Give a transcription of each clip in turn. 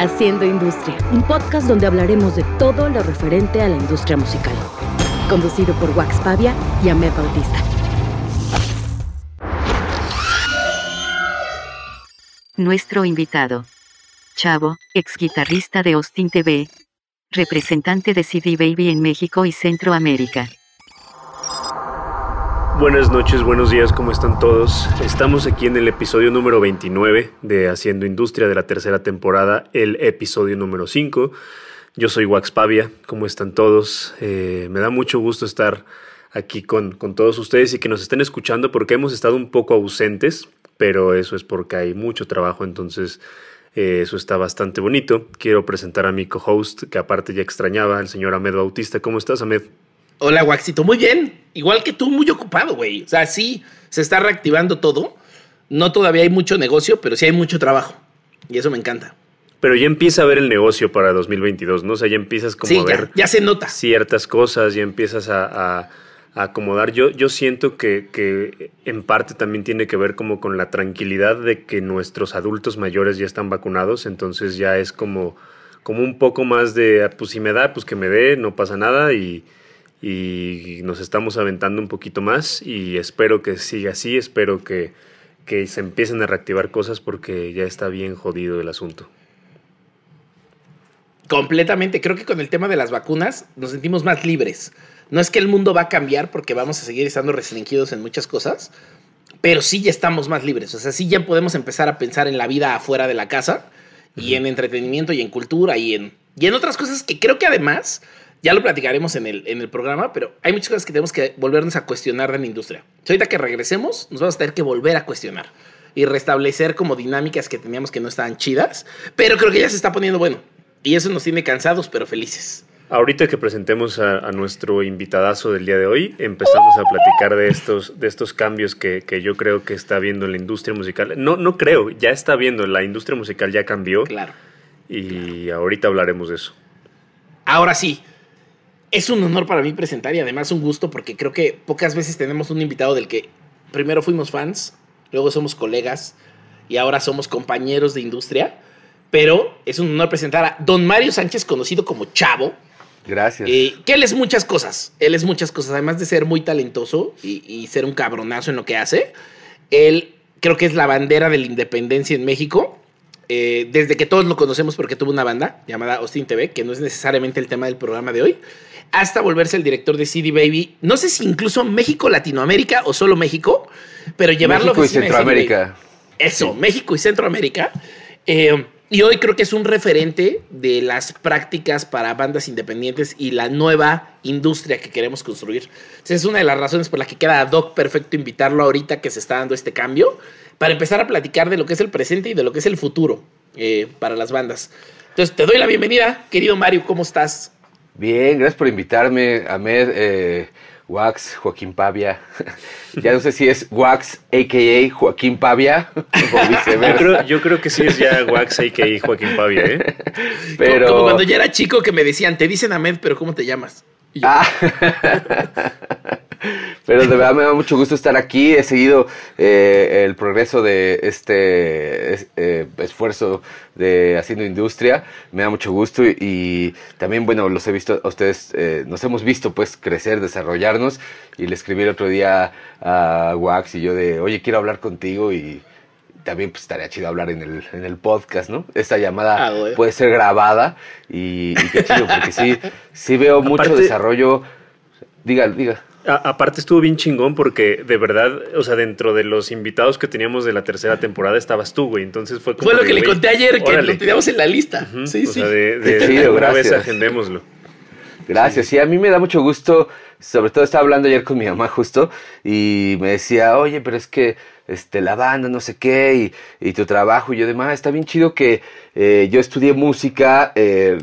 Haciendo Industria, un podcast donde hablaremos de todo lo referente a la industria musical. Conducido por Wax Pavia y Ahmed Bautista. Nuestro invitado. Chavo, ex guitarrista de Austin TV. Representante de CD Baby en México y Centroamérica. Buenas noches, buenos días, ¿cómo están todos? Estamos aquí en el episodio número 29 de Haciendo Industria de la tercera temporada, el episodio número 5. Yo soy Wax Pavia, ¿cómo están todos? Eh, me da mucho gusto estar aquí con, con todos ustedes y que nos estén escuchando porque hemos estado un poco ausentes, pero eso es porque hay mucho trabajo, entonces eh, eso está bastante bonito. Quiero presentar a mi co-host, que aparte ya extrañaba, el señor Ahmed Bautista. ¿Cómo estás, Ahmed? Hola, Waxito. Muy bien. Igual que tú, muy ocupado, güey. O sea, sí, se está reactivando todo. No todavía hay mucho negocio, pero sí hay mucho trabajo. Y eso me encanta. Pero ya empieza a ver el negocio para 2022, ¿no? O sea, ya empiezas como a ver... Ya, se nota. Ciertas cosas, ya empiezas a, acomodar. Yo, yo siento que, que, en parte también tiene que ver como con la tranquilidad de que nuestros adultos mayores ya están vacunados, entonces ya es como, como un poco más de, ah, pues si me da, pues que me dé, no pasa nada y y nos estamos aventando un poquito más y espero que siga así, espero que, que se empiecen a reactivar cosas porque ya está bien jodido el asunto. Completamente, creo que con el tema de las vacunas nos sentimos más libres. No es que el mundo va a cambiar porque vamos a seguir estando restringidos en muchas cosas, pero sí ya estamos más libres. O sea, sí ya podemos empezar a pensar en la vida afuera de la casa y en entretenimiento y en cultura y en, y en otras cosas que creo que además ya lo platicaremos en el, en el programa, pero hay muchas cosas que tenemos que volvernos a cuestionar de la industria. ahorita que regresemos, nos vamos a tener que volver a cuestionar y restablecer como dinámicas que teníamos que no estaban chidas, pero creo que ya se está poniendo bueno. Y eso nos tiene cansados, pero felices. Ahorita que presentemos a, nuestro invitadazo del día de hoy, empezamos a platicar de estos, de estos cambios que, que, yo creo que está viendo la industria musical. No, no creo, ya está viendo, la industria musical ya cambió. Claro. Y ahorita hablaremos de eso. Ahora sí, es un honor para mí presentar y además un gusto porque creo que pocas veces tenemos un invitado del que primero fuimos fans, luego somos colegas y ahora somos compañeros de industria. Pero es un honor presentar a don Mario Sánchez, conocido como Chavo. Gracias. Eh, que él es muchas cosas. Él es muchas cosas. Además de ser muy talentoso y, ser un cabronazo en lo que hace, él creo que es la bandera de la independencia en México. Eh, desde que todos lo conocemos porque tuvo una banda llamada Austin TV, que no es necesariamente el tema del programa de hoy hasta volverse el director de CD Baby. No sé si incluso México, Latinoamérica o solo México, pero llevarlo México y Centroamérica. Eso, México y Centroamérica. Eh, y hoy creo que es un referente de las prácticas para bandas independientes y la nueva industria que queremos construir. es una de las razones por las que queda Doc perfecto invitarlo ahorita que se está dando este cambio, para empezar a platicar de lo que es el presente y de lo que es el futuro eh, para las bandas. Entonces, te doy la bienvenida, querido Mario, ¿cómo estás? Bien, gracias por invitarme, Ahmed, eh, Wax, Joaquín Pavia. ya no sé si es Wax, a.k.a. Joaquín Pavia, o viceversa. Yo creo, que sí es ya Wax, a.k.a. Joaquín Pavia, ¿eh? Pero... Como, cuando ya era chico que me decían, te dicen Ahmed, pero ¿cómo te llamas? Ah. Pero de verdad me da mucho gusto estar aquí. He seguido eh, el progreso de este eh, esfuerzo de haciendo industria. Me da mucho gusto y, también, bueno, los he visto a ustedes, eh, nos hemos visto pues crecer, desarrollarnos. Y le escribí el otro día a Wax y yo de, oye, quiero hablar contigo y también pues estaría chido hablar en el, en el podcast, ¿no? Esta llamada ah, puede ser grabada y, qué chido, porque sí, sí veo mucho desarrollo. Diga, diga aparte estuvo bien chingón porque de verdad, o sea, dentro de los invitados que teníamos de la tercera temporada estabas tú, güey. Entonces fue como. Fue lo que le conté ayer, que lo teníamos en la lista. Sí, sí. O sea, de, de, una vez agendémoslo. Gracias. Sí. a mí me da mucho gusto. Sobre todo estaba hablando ayer con mi mamá justo y me decía, oye, pero es que este, la banda, no sé qué, y, tu trabajo. Y yo demás, está bien chido que eh, yo estudié música, eh,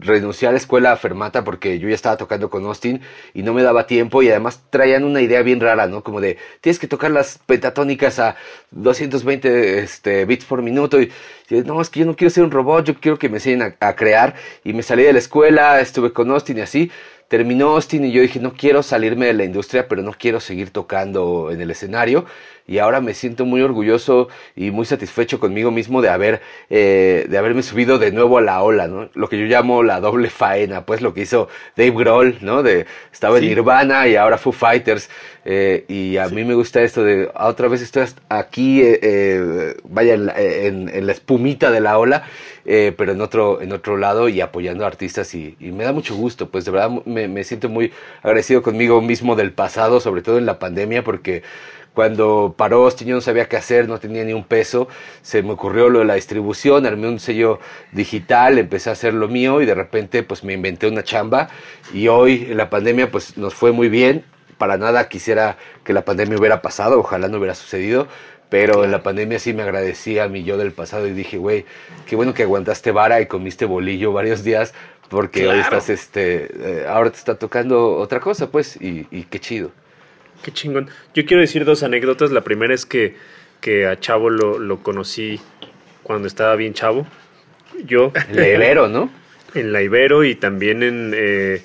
renuncié a la escuela Fermata porque yo ya estaba tocando con Austin y no me daba tiempo y además traían una idea bien rara, ¿no? Como de, tienes que tocar las pentatónicas a 220 este, bits por minuto y, no, es que yo no quiero ser un robot, yo quiero que me enseñen a, a crear y me salí de la escuela, estuve con Austin y así terminó Austin y yo dije, no quiero salirme de la industria, pero no quiero seguir tocando en el escenario y ahora me siento muy orgulloso y muy satisfecho conmigo mismo de haber eh, de haberme subido de nuevo a la ola, ¿no? Lo que yo llamo la doble faena, pues lo que hizo Dave Grohl, ¿no? De estaba en Nirvana y ahora Foo Fighters eh, y a mí me gusta esto de ah, otra vez estoy aquí, eh, vaya en la, espumita de la ola, pero en otro en otro lado y apoyando a artistas y, me da mucho gusto, pues de verdad me, me siento muy agradecido conmigo mismo del pasado, sobre todo en la pandemia, porque cuando paró Austin yo no sabía qué hacer, no tenía ni un peso, se me ocurrió lo de la distribución, armé un sello digital, empecé a hacer lo mío y de repente pues me inventé una chamba y hoy en la pandemia pues nos fue muy bien, para nada quisiera que la pandemia hubiera pasado, ojalá no hubiera sucedido, pero en la pandemia sí me agradecí a mi yo del pasado y dije, güey, qué bueno que aguantaste vara y comiste bolillo varios días porque hoy estás, este, eh, ahora te está tocando otra cosa, pues, y, y qué chido. Qué chingón. Yo quiero decir dos anécdotas. La primera es que, que a Chavo lo, lo conocí cuando estaba bien chavo. Yo. En la Ibero, ¿no? En la Ibero y también en... Eh,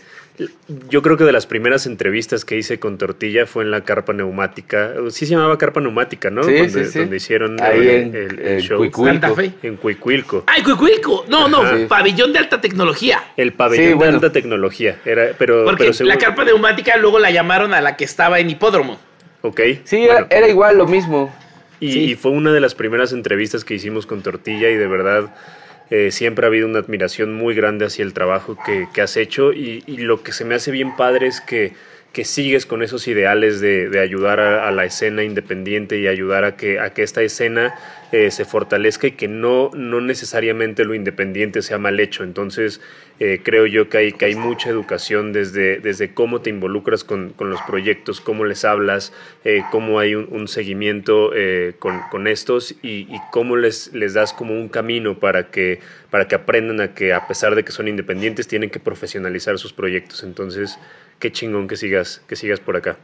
yo creo que de las primeras entrevistas que hice con Tortilla fue en la carpa neumática. Sí se llamaba carpa neumática, ¿no? Sí, donde, sí, sí. donde hicieron Ahí el, en, el show. Cuicuilco. Santa Fe. En Cuicuilco. ¡Ay, Cuicuilco! No, no, pabellón de alta tecnología. El pabellón Sí, bueno. de alta tecnología. Era, pero, Porque pero seguro- la carpa neumática luego la llamaron a la que estaba en hipódromo. Ok. Sí, bueno. era, era igual lo mismo. Y, Sí. y fue una de las primeras entrevistas que hicimos con Tortilla y de verdad eh, siempre ha habido una admiración muy grande hacia el trabajo que, que has hecho y, y lo que se me hace bien padre es que, que sigues con esos ideales de, de ayudar a, la escena independiente y ayudar a que, a que esta escena eh, se fortalezca y que no, no necesariamente lo independiente sea mal hecho. Entonces eh, creo yo que hay, que hay mucha educación desde, desde cómo te involucras con, con los proyectos, cómo les hablas, eh, cómo hay un, un seguimiento eh, con, con estos y, y cómo les, les das como un camino para que, para que aprendan a que a pesar de que son independientes tienen que profesionalizar sus proyectos. Entonces, qué chingón que sigas, que sigas por acá.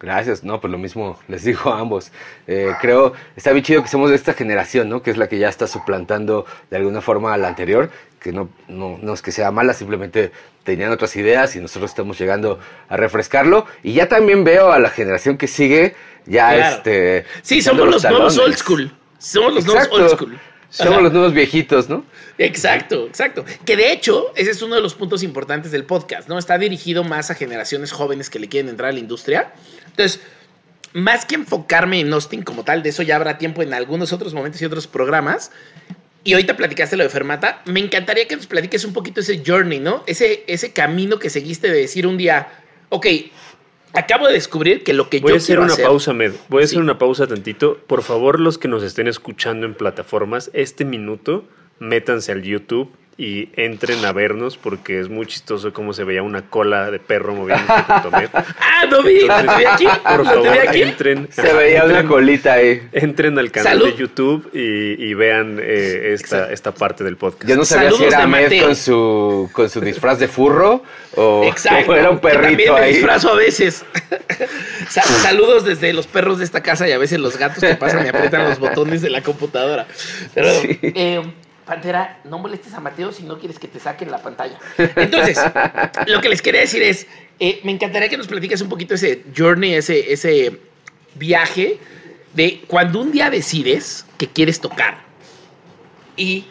Gracias, no, pues lo mismo les digo a ambos. Eh, creo, está bien chido que somos de esta generación, ¿no? Que es la que ya está suplantando de alguna forma a la anterior, que no, no, no es que sea mala, simplemente tenían otras ideas y nosotros estamos llegando a refrescarlo. Y ya también veo a la generación que sigue, ya Claro. este... Sí, somos los nuevos talones. old school. Somos los nuevos Exacto. old school. Somos los nuevos viejitos, ¿no? Exacto, exacto. Que de hecho, ese es uno de los puntos importantes del podcast, ¿no? Está dirigido más a generaciones jóvenes que le quieren entrar a la industria. Entonces, más que enfocarme en Austin como tal, de eso ya habrá tiempo en algunos otros momentos y otros programas. Y ahorita platicaste lo de Fermata. Me encantaría que nos platiques un poquito ese journey, ¿no? Ese, ese camino que seguiste de decir un día, ok, acabo de descubrir que lo que Voy yo a hacer una hacer- pausa, Med. Voy a hacer una pausa tantito. Por favor, los que nos estén escuchando en plataformas, este minuto, métanse al YouTube y entren a vernos porque es muy chistoso cómo se veía una cola de perro moviéndose junto a. Ah, no vi, Entonces, lo vi aquí, Por lo favor, vi aquí. entren. Se veía una colita ahí. Entren al canal Salud. de YouTube y, y vean eh, esta, esta parte del podcast. Yo no sabía Saludos si era Mateo. con su, con su disfraz de furro o, Exacto. o era un que También perrito me ahí. disfrazo a veces. Sa- Saludos desde los perros de esta casa y a veces los gatos que pasan y aprietan los botones de la computadora. Pero, Sí. eh, Pantera, no molestes a Mateo si no quieres que te saquen la pantalla. Entonces, lo que les quería decir es, eh, me encantaría que nos platiques un poquito ese journey, ese, ese viaje de cuando un día decides que quieres tocar y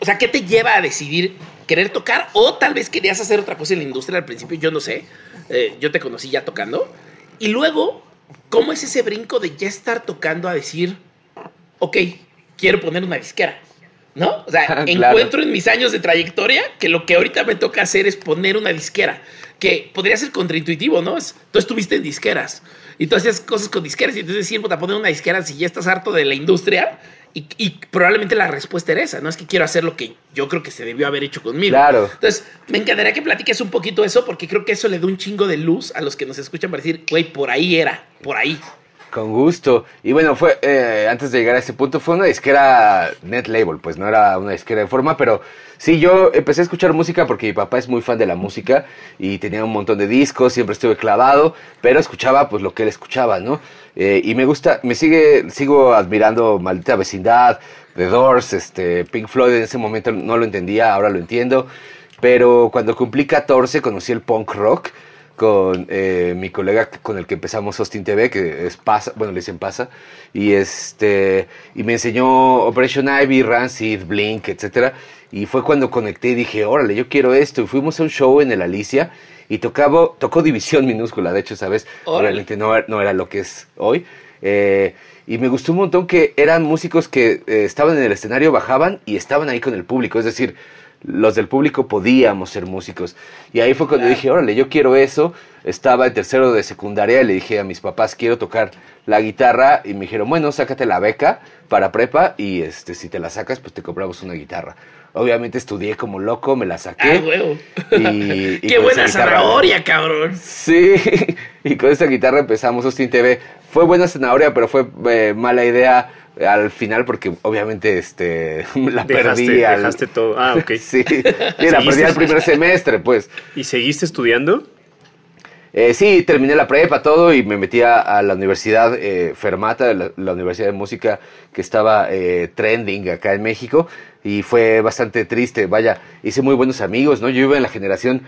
o sea, ¿qué te lleva a decidir querer tocar? O tal vez querías hacer otra cosa en la industria al principio, yo no sé. Eh, yo te conocí ya tocando. Y luego, ¿cómo es ese brinco de ya estar tocando a decir, ok, quiero poner una disquera? ¿No? O sea, Claro. encuentro en mis años de trayectoria que lo que ahorita me toca hacer es poner una disquera. Que podría ser contraintuitivo, ¿no? Tú estuviste en disqueras y tú hacías cosas con disqueras y entonces decir, puta, poner una disquera si ya estás harto de la industria. Y, y probablemente la respuesta era esa, no es que quiero hacer lo que yo creo que se debió haber hecho conmigo. Claro. Entonces, me encantaría que platiques un poquito eso, porque creo que eso le da un chingo de luz a los que nos escuchan para decir, güey, por ahí era, por ahí. Con gusto. Y bueno, fue eh, antes de llegar a ese punto, fue una disquera net label, pues no era una disquera de forma, pero sí, yo empecé a escuchar música porque mi papá es muy fan de la música y tenía un montón de discos, siempre estuve clavado, pero escuchaba pues lo que él escuchaba, ¿no? Eh, y me gusta, me sigue, sigo admirando Maldita Vecindad, The Doors, este, Pink Floyd, en ese momento no lo entendía, ahora lo entiendo, pero cuando cumplí 14 conocí el punk rock con eh, mi colega con el que empezamos Austin TV, que es Pasa, bueno, le dicen Pasa, y este y me enseñó Operation Ivy, Rancid, Blink, etcétera, y fue cuando conecté y dije, órale, yo quiero esto, y fuimos a un show en el Alicia y tocaba, tocó División Minúscula, de hecho, ¿sabes? Obviamente no, no era lo que es hoy. Eh, y me gustó un montón que eran músicos que eh, estaban en el escenario, bajaban y estaban ahí con el público, es decir, los del público podíamos ser músicos. Y ahí fue cuando dije, órale, yo quiero eso. Estaba en tercero de secundaria y le dije a mis papás, quiero tocar la guitarra. Y me dijeron, bueno, sácate la beca para prepa y este, si te la sacas, pues te compramos una guitarra. Obviamente estudié como loco, me la saqué. Ah, huevo. Y, y Qué buena esa zanahoria, cabrón. Sí, y con esta guitarra empezamos Austin TV. Fue buena zanahoria, pero fue eh, mala idea al final porque obviamente este la Dejaste, perdí. al- dejaste todo. Ah, ok. Sí, la perdí al primer semestre, pues. ¿Y seguiste estudiando? Eh, sí, terminé la prepa, todo, y me metí a, a la universidad eh, Fermata, la, la universidad de música que estaba eh, trending acá en México, y fue bastante triste. Vaya, hice muy buenos amigos, ¿no? Yo iba en la generación,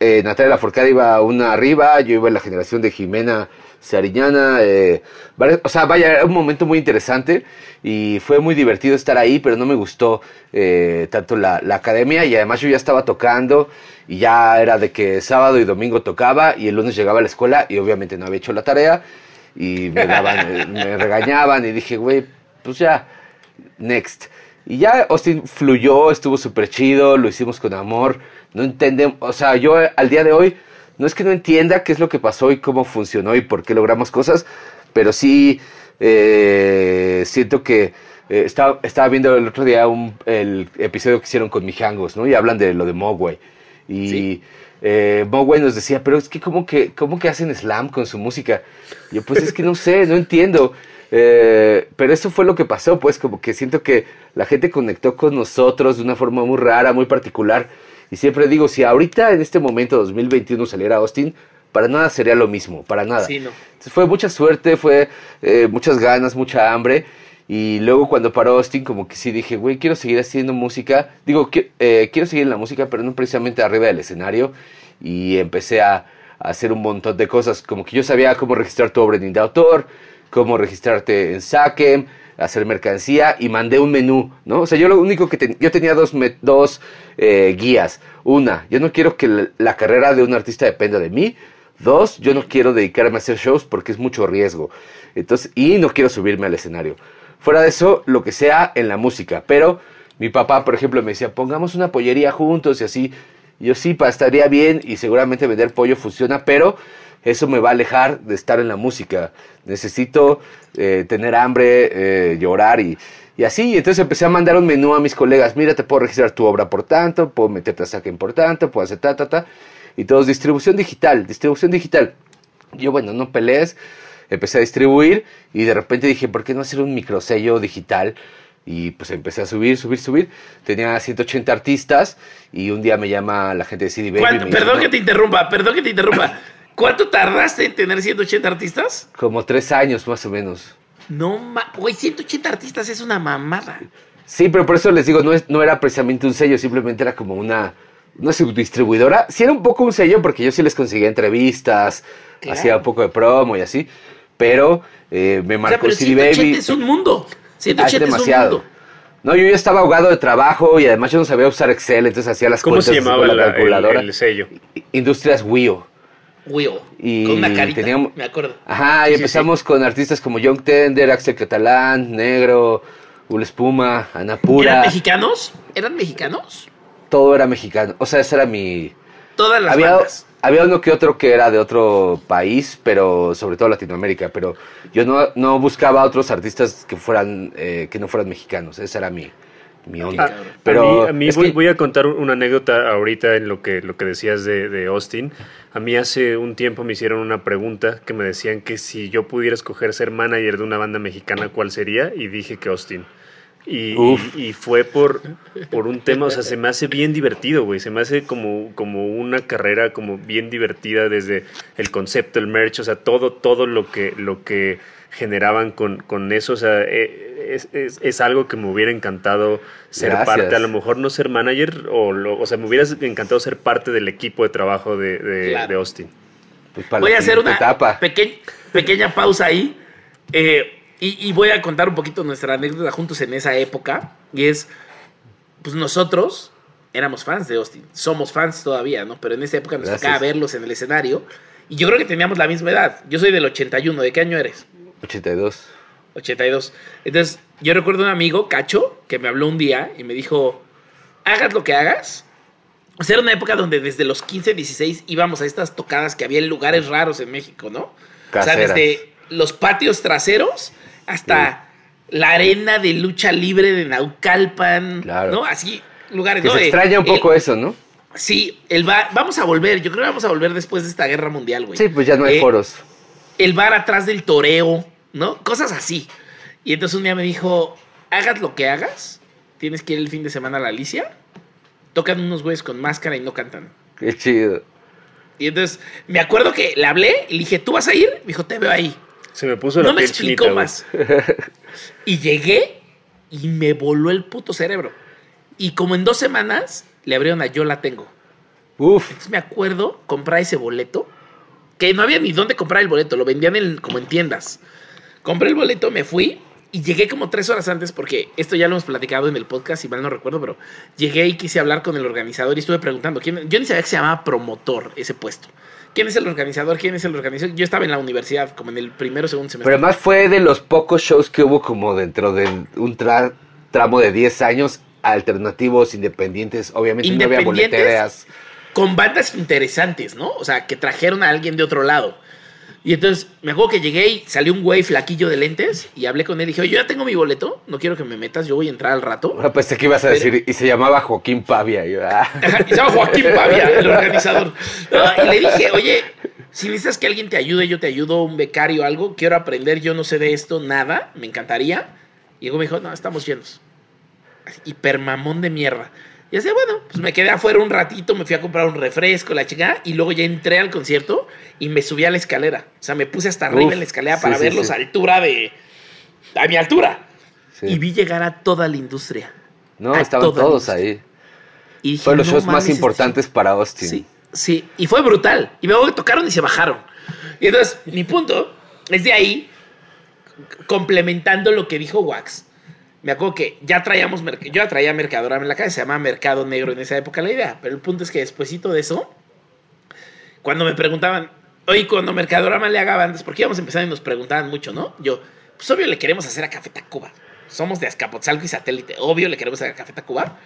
eh, Natalia Lafourcade iba una arriba, yo iba en la generación de Jimena Sariñana, eh, o sea, vaya, era un momento muy interesante y fue muy divertido estar ahí, pero no me gustó eh, tanto la, la academia y además yo ya estaba tocando y ya era de que sábado y domingo tocaba y el lunes llegaba a la escuela y obviamente no había hecho la tarea y me, daban, eh, me regañaban y dije, güey, pues ya, next. Y ya Austin fluyó, estuvo súper chido, lo hicimos con amor, no entendemos, o sea, yo al día de hoy no es que no entienda qué es lo que pasó y cómo funcionó y por qué logramos cosas, pero sí eh, siento que eh, estaba, estaba viendo el otro día un, el episodio que hicieron con Mijangos, ¿no? Y hablan de lo de Mogwai. Y Sí. eh, Mogwai nos decía, pero es que ¿cómo, que ¿cómo que hacen slam con su música? Y yo, pues es que no sé, no entiendo. Eh, pero eso fue lo que pasó, pues como que siento que la gente conectó con nosotros de una forma muy rara, muy particular. Y siempre digo, si ahorita en este momento 2021 saliera Austin, para nada sería lo mismo, para nada. Sí, no. Entonces, fue mucha suerte, fue eh, muchas ganas, mucha hambre. Y luego cuando paró Austin, como que sí dije, güey, quiero seguir haciendo música. Digo, qui- eh, quiero seguir en la música, pero no precisamente arriba del escenario. Y empecé a, a hacer un montón de cosas. Como que yo sabía cómo registrar tu obra en de autor, cómo registrarte en Saquem, hacer mercancía y mandé un menú, ¿no? O sea, yo lo único que ten- yo tenía dos, dos eh, guías. Una, yo no quiero que la, la carrera de un artista dependa de mí. Dos, yo no quiero dedicarme a hacer shows porque es mucho riesgo. Entonces, y no quiero subirme al escenario. Fuera de eso, lo que sea en la música. Pero mi papá, por ejemplo, me decía, pongamos una pollería juntos y así. Yo sí, estaría bien y seguramente vender pollo funciona, pero eso me va a alejar de estar en la música. Necesito eh, tener hambre, eh, llorar y, y así. Y entonces empecé a mandar un menú a mis colegas. Mira, te puedo registrar tu obra por tanto, puedo meterte a saque por tanto, puedo hacer ta, ta, ta. Y todos, distribución digital, distribución digital. Yo, bueno, no pelees. Empecé a distribuir y de repente dije, ¿por qué no hacer un microsello digital? Y pues empecé a subir, subir, subir. Tenía 180 artistas y un día me llama la gente de CD Baby. y ¿Cuánto- me dice, Perdón "No, que te interrumpa, perdón que te interrumpa. ¿Cuánto tardaste en tener 180 artistas? Como tres años más o menos. No, ma- güey, 180 artistas es una mamada. Sí, pero por eso les digo, no, es, no era precisamente un sello, simplemente era como una, una subdistribuidora. Sí era un poco un sello porque yo sí les conseguía entrevistas, Claro. hacía un poco de promo y así, pero eh, me O sea, marcó pero CD 180 Baby. es un mundo. Ah, es 180 es, un demasiado. mundo. No, yo ya estaba ahogado de trabajo y además yo no sabía usar Excel, entonces hacía las ¿Cómo cuentas se llamaba con la la- el, calculadora. el sello? Industrias WIO. Will. Y con una carita. teníamos- Me acuerdo. Ajá, y Sí, sí, empezamos con artistas como Young Tender, Axel Catalán, Negro, Ul Espuma. Anapura. ¿Eran mexicanos? ¿Eran mexicanos? Todo era mexicano. O sea, ese era mi... Todas las Había, bandas. había uno que otro que era de otro país, pero sobre todo Latinoamérica. Pero yo no, no buscaba otros artistas que fueran eh, que no fueran mexicanos. Esa era mi, mi onda. pero a mí, a mí voy, que- voy a contar una anécdota ahorita en lo que, lo que decías de, de Austin. A mí hace un tiempo me hicieron una pregunta que me decían que si yo pudiera escoger ser manager de una banda mexicana, ¿cuál sería? Y dije que Austin. Y, y- y fue por, por un tema, o sea, se me hace bien divertido, güey. Se me hace como, como una carrera como bien divertida desde el concepto, el merch, o sea, todo, todo lo que, lo que generaban con, con eso. O sea, eh, es, es- es algo que me hubiera encantado ser Gracias. parte, a lo mejor no ser manager, o, lo- o sea, me hubiera encantado ser parte del equipo de trabajo de, de, Claro. de Austin. Pues para voy a hacer una etapa. peque- pequeña pausa ahí. eh, y, y voy a contar un poquito nuestra anécdota juntos en esa época. Y es, pues nosotros éramos fans de Austin. Somos fans todavía, ¿no? Pero en esa época nos Gracias. tocaba verlos en el escenario. Y yo creo que teníamos la misma edad. Yo soy del 81. ¿De qué año eres? 82. 82. Entonces, yo recuerdo un amigo, Cacho, que me habló un día y me dijo, hagas lo que hagas. O sea, era una época donde desde los 15, 16 íbamos a estas tocadas que había en lugares raros en México, ¿no? O sea, desde los patios traseros hasta la arena de lucha libre de Naucalpan, Claro. ¿no? Así, lugares, Que ¿no? se extraña un poco eso, ¿no? Sí, el bar, vamos a volver, yo creo que vamos a volver después de esta guerra mundial, güey. Sí, pues ya no hay Eh, foros. el bar atrás del toreo, ¿no? Cosas así. Y entonces un día me dijo, hagas lo que hagas, tienes que ir el fin de semana a la Alicia, tocan unos güeyes con máscara y no cantan. Qué chido. Y entonces me acuerdo que le hablé y le dije, ¿tú vas a ir? Me dijo, te veo ahí. Se me puso la No me piel explicó chinita, más. y llegué y me voló el puto cerebro. Y como en dos semanas le abrieron a Yo la tengo. Uf. Entonces me acuerdo comprar ese boleto, que no había ni dónde comprar el boleto, lo vendían en- como en tiendas. Compré el boleto, me fui y llegué como tres horas antes porque esto ya lo hemos platicado en el podcast, si mal no recuerdo, pero llegué y quise hablar con el organizador y estuve preguntando, ¿quién? yo ni sabía que se llamaba promotor ese puesto. ¿Quién es el organizador? ¿Quién es el organizador? Yo estaba en la universidad, como en el primero o segundo semestre. Pero además fue de los pocos shows que hubo como dentro de un tra- tramo de 10 años alternativos, independientes. Obviamente no había boleteras. con bandas interesantes, ¿no? O sea, que trajeron a alguien de otro lado. Y entonces me acuerdo que llegué y salió un güey flaquillo de lentes y hablé con él y dije, oye, yo ya tengo mi boleto, no quiero que me metas, yo voy a entrar al rato. Ahora pensé que ibas a decir, y se llamaba Joaquín Pavia. Y ah. Y se llama Joaquín Pavia, el organizador. No, y le dije, oye, si necesitas que alguien te ayude, yo te ayudo, un becario o algo, quiero aprender, yo no sé de esto, nada, me encantaría. Y luego me dijo, no, estamos llenos. Hipermamón de mierda. Y así, bueno, pues me quedé afuera un ratito, me fui a comprar un refresco, la chica, y luego ya entré al concierto y me subí a la escalera. O sea, me puse hasta arriba Uf, en la escalera para sí, verlos sí. a altura de. a mi altura. Y vi llegar a toda la industria. No, estaban todos ahí. Y dije, Fueron los "No shows más este importantes para Austin. Sí, sí. Y fue brutal. Y luego tocaron y se bajaron. Y entonces, mi punto es de ahí, complementando lo que dijo Wax. Me acuerdo que ya traíamos, yo ya traía Mercadorama en la calle, se llamaba Mercado Negro en esa época la idea. Pero el punto es que despuésito de eso, cuando me preguntaban, oye, cuando Mercadorama le haga bandas, porque íbamos a empezar y nos preguntaban mucho, ¿no? Yo, pues obvio le queremos hacer a Café Tacuba. Somos de Azcapotzalco y satélite. Obvio le queremos hacer a Café Tacuba.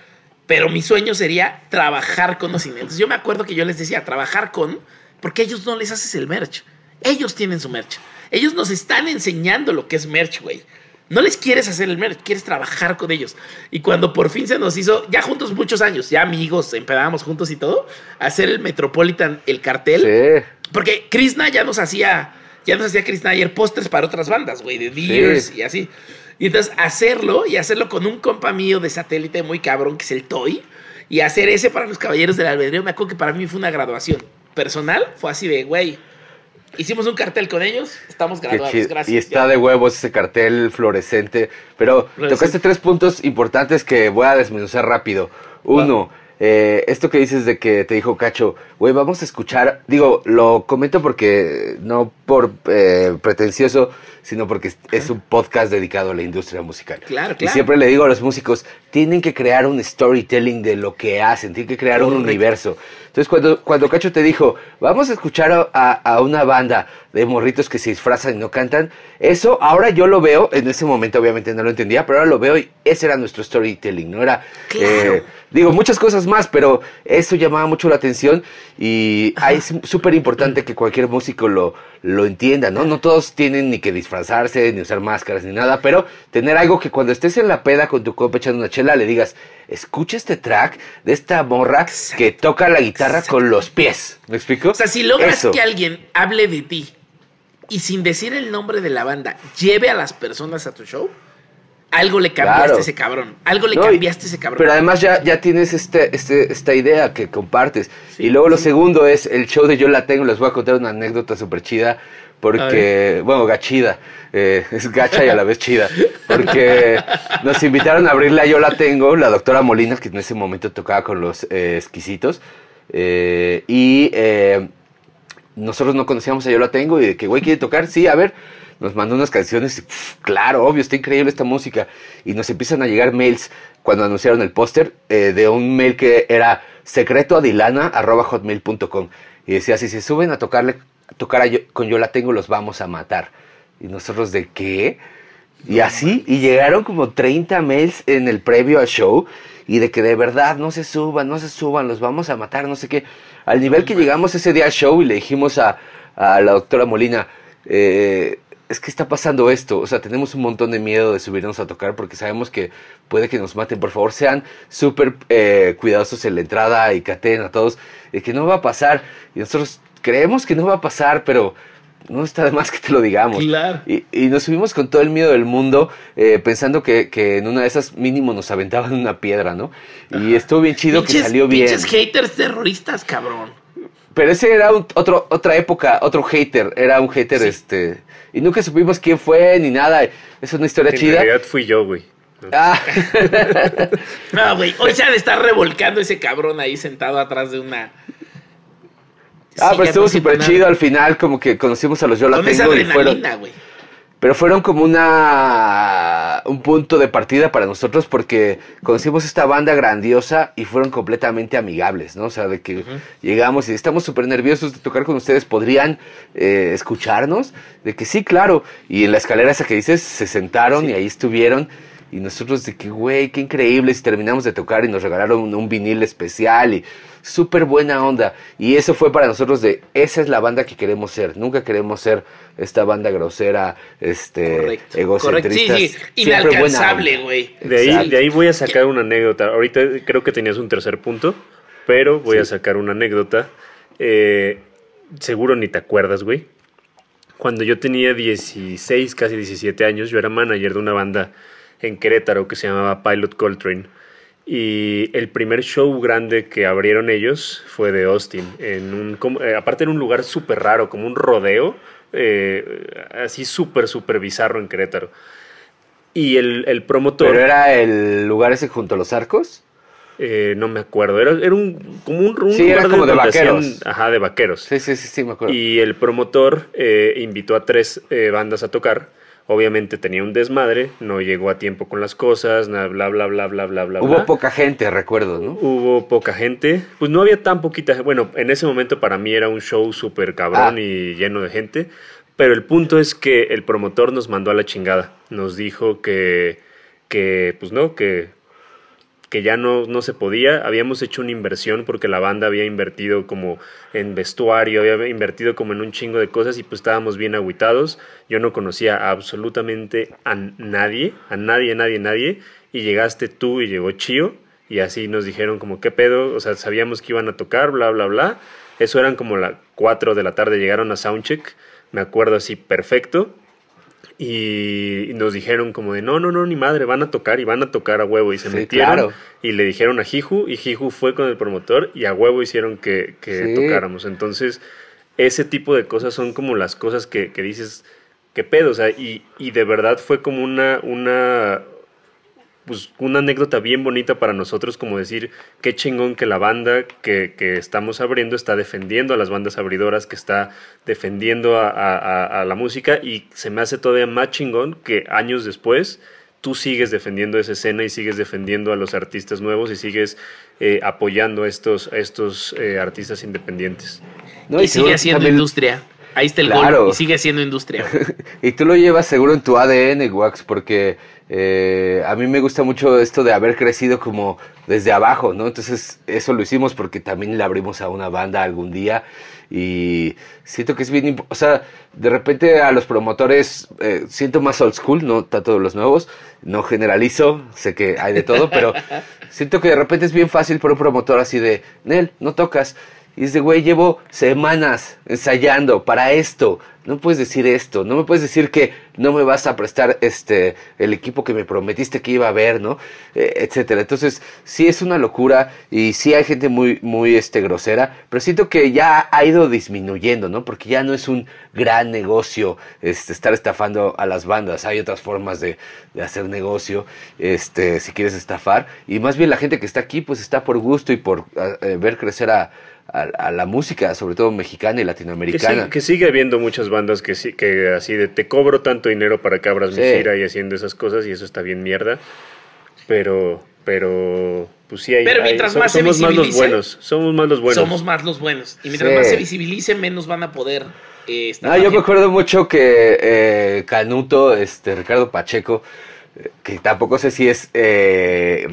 Pero mi sueño sería trabajar con los cine. Yo me acuerdo que yo les decía, trabajar con, porque ellos no les haces el merch. Ellos tienen su merch. Ellos nos están enseñando lo que es merch, güey. No les quieres hacer el merch, quieres trabajar con ellos. Y cuando por fin se nos hizo, ya juntos muchos años, ya amigos, empezábamos juntos y todo, hacer el Metropolitan, el cartel. Sí. Porque Krishna ya nos hacía, ya nos hacía Krishna ayer pósters para otras bandas, güey, de Deers Sí. y así. Y entonces hacerlo y hacerlo con un compa mío de satélite muy cabrón, que es el Toy, y hacer ese para los caballeros del albedrío, me acuerdo que para mí fue una graduación. Personal, fue así de, güey, hicimos un cartel con ellos, estamos graduados, gracias. Y está ya. de huevos ese cartel fluorescente. Pero tocaste tres puntos importantes que voy a desmenuzar rápido. Uno, eh, esto que dices de que te dijo Cacho, güey, vamos a escuchar. Digo, lo comento porque no por eh, pretencioso, sino porque es, un podcast dedicado a la industria musical. Claro, Y claro. siempre le digo a los músicos, tienen que crear un storytelling de lo que hacen, tienen que crear un Correcto. universo. Entonces, cuando, cuando Cacho te dijo, vamos a escuchar a, a- a una banda de morritos que se disfrazan y no cantan, eso ahora yo lo veo, en ese momento obviamente no lo entendía, pero ahora lo veo y ese era nuestro storytelling, ¿no? Era, Claro. eh, digo, muchas cosas más, pero eso llamaba mucho la atención y ahí es súper importante que cualquier músico lo, lo entienda, ¿no? No todos tienen ni que disfrazarse, ni usar máscaras, ni nada, pero tener algo que cuando estés en la peda con tu compa echando una chela, le digas, escucha este track de esta morra Exacto. que toca la guitarra con los pies. ¿Me explico? O sea, si logras Eso. que alguien hable de ti y sin decir el nombre de la banda lleve a las personas a tu show, algo le cambiaste Claro. a ese cabrón. Algo le No, cambiaste a ese cabrón. Pero además ya, ya tienes este, este, esta idea que compartes. Sí, y luego lo segundo es el show de Yo la tengo. Les voy a contar una anécdota súper chida. Porque, bueno, gachida. eh, es gacha y a la vez chida. Porque nos invitaron a abrirle a Yo la tengo, la doctora Molina, que en ese momento tocaba con los eh, exquisitos. eh, y eh, nosotros no conocíamos a Yo La Tengo y de que, güey, quiere tocar, sí, a ver, nos mandó unas canciones y, claro, obvio, está increíble esta música. Y nos empiezan a llegar mails cuando anunciaron el póster eh, de un mail que era secretoadilana.hotmail.com y decía, si se suben a tocarle, a tocar a yo, con Yo La Tengo, los vamos a matar. Y nosotros, ¿de qué? Y así, y llegaron como 30 mails en el previo al show y de que de verdad no se suban, no se suban, los vamos a matar, no sé qué. Al nivel que llegamos ese día al show y le dijimos a, a la doctora Molina, eh, es que está pasando esto, o sea, tenemos un montón de miedo de subirnos a tocar porque sabemos que puede que nos maten, por favor sean súper eh, cuidadosos en la entrada y caten a todos, y que no va a pasar, y nosotros creemos que no va a pasar, pero no está de más que te lo digamos. Claro. Y, y nos subimos con todo el miedo del mundo, eh, pensando que, que en una de esas mínimo nos aventaban una piedra, ¿no? Y estuvo bien chido que salió bien. Pinches haters terroristas, cabrón. Pero ese era un- otro, otra época, otro hater, era un hater, este... Y nunca supimos quién fue ni nada. Es una historia En chida. realidad fui yo, güey. Ah, No, güey. Hoy se ha de estar revolcando ese cabrón ahí sentado atrás de una. Ah, Sí, pero estuvo súper chido al final, como que conocimos a los Yo La Con esa Tengo y fueron... Pero fueron como una un punto de partida para nosotros porque conocimos esta banda grandiosa y fueron completamente amigables, ¿no? O sea, de que llegamos y estamos súper nerviosos de tocar con ustedes, ¿podrían eh, escucharnos? De que sí, claro. Y en la escalera esa que dices, se sentaron y ahí estuvieron. Y nosotros de que, güey, qué increíble. Y terminamos de tocar y nos regalaron un, un vinil especial y súper buena onda. Y eso fue para nosotros de, esa es la banda que queremos ser. Nunca queremos ser esta banda grosera, este, Correcto. egocentrista. Correcto. Sí, sí. Inalcanzable, güey. De ahí, de ahí voy a sacar una anécdota. Ahorita creo que tenías un tercer punto, pero voy a sacar una anécdota. Eh, seguro ni te acuerdas, güey. Cuando yo tenía 16, casi 17 años, yo era manager de una banda en Querétaro que se llamaba Pilot Coltrane. Y el primer show grande que abrieron ellos fue de Austin. En un, como- eh, aparte era un lugar súper raro, como un rodeo, eh, así súper, súper bizarro en Querétaro. Y el, el promotor... Pero era el lugar ese junto a los arcos. Eh, no me acuerdo. Era, era un, como un, un Sí, era lugar como de hacían- vaqueros. ajá, de vaqueros. Sí, sí, sí, sí, me acuerdo. Y el promotor invitó a tres bandas a tocar. Obviamente tenía un desmadre, no llegó a tiempo con las cosas, na- bla, bla, bla, bla, bla, bla. Hubo bla. poca gente, recuerdo, ¿no? Hubo poca gente. Pues no había tan poquita. Bueno, en ese momento para mí era un show súper cabrón Ah. y lleno de gente. Pero el punto es que el promotor nos mandó a la chingada. Nos dijo que, que pues no, que, que ya no, no se podía. Habíamos hecho una inversión porque la banda había invertido como en vestuario, había invertido como en un chingo de cosas y pues estábamos bien aguitados. Yo no conocía absolutamente a nadie, a nadie, nadie, nadie. Y llegaste tú y llegó Chío y así nos dijeron como qué pedo, o sea, sabíamos que iban a tocar, bla, bla, bla. Eso eran como las 4 de la tarde, llegaron a Soundcheck, me acuerdo así perfecto. Y nos dijeron como de, no, no, no, ni madre, van a tocar y van a tocar a huevo. Y se Sí, metieron claro. y le dijeron a Jiju y Jiju fue con el promotor y a huevo hicieron que, que Sí. tocáramos. Entonces, ese tipo de cosas son como las cosas que, que dices, qué pedo, o sea, y, y de verdad fue como una, una, pues una anécdota bien bonita para nosotros, como decir, qué chingón que la banda que, que estamos abriendo está defendiendo a las bandas abridoras, que está defendiendo a, a- a- a la música y se me hace todavía más chingón que años después tú sigues defendiendo esa escena y sigues defendiendo a los artistas nuevos y sigues eh, apoyando a estos, a estos eh, artistas independientes. No, y sigue siendo también- industria. Ahí está el Claro. gol. Y sigue siendo industria. Y tú lo llevas seguro en tu ADN, Wax, porque eh, a mí me gusta mucho esto de haber crecido como desde abajo, ¿no? Entonces, eso lo hicimos porque también le abrimos a una banda algún día y siento que es bien, o sea, de repente a los promotores eh, siento más old school, no tanto de los nuevos, no generalizo, sé que hay de todo, pero siento que de repente es bien fácil para un promotor así de, Nel, no tocas. Y de, güey, llevo semanas ensayando para esto. no puedes decir esto, no me puedes decir que no me vas a prestar este el equipo que me prometiste que iba a ver, ¿no? Eh, etcétera. Entonces, sí es una locura y sí hay gente muy muy este grosera, pero siento que ya ha ido disminuyendo, ¿no? Porque ya no es un gran negocio este estar estafando a las bandas, hay otras formas de, de hacer negocio, este si quieres estafar y más bien la gente que está aquí pues está por gusto y por eh, ver crecer a a, la música, sobre todo mexicana y latinoamericana. Que, sigue habiendo muchas bandas que, que así de te cobro tanto dinero para que abras mi gira y haciendo esas cosas y eso está bien mierda. Pero, pero, pues sí hay. Pero mientras más somos, se más los buenos. Somos más los buenos. Somos más los buenos. Y mientras más se visibilice, menos van a poder. Eh, ah, yo me acuerdo mucho que eh, Canuto, este Ricardo Pacheco, que tampoco sé si es eh,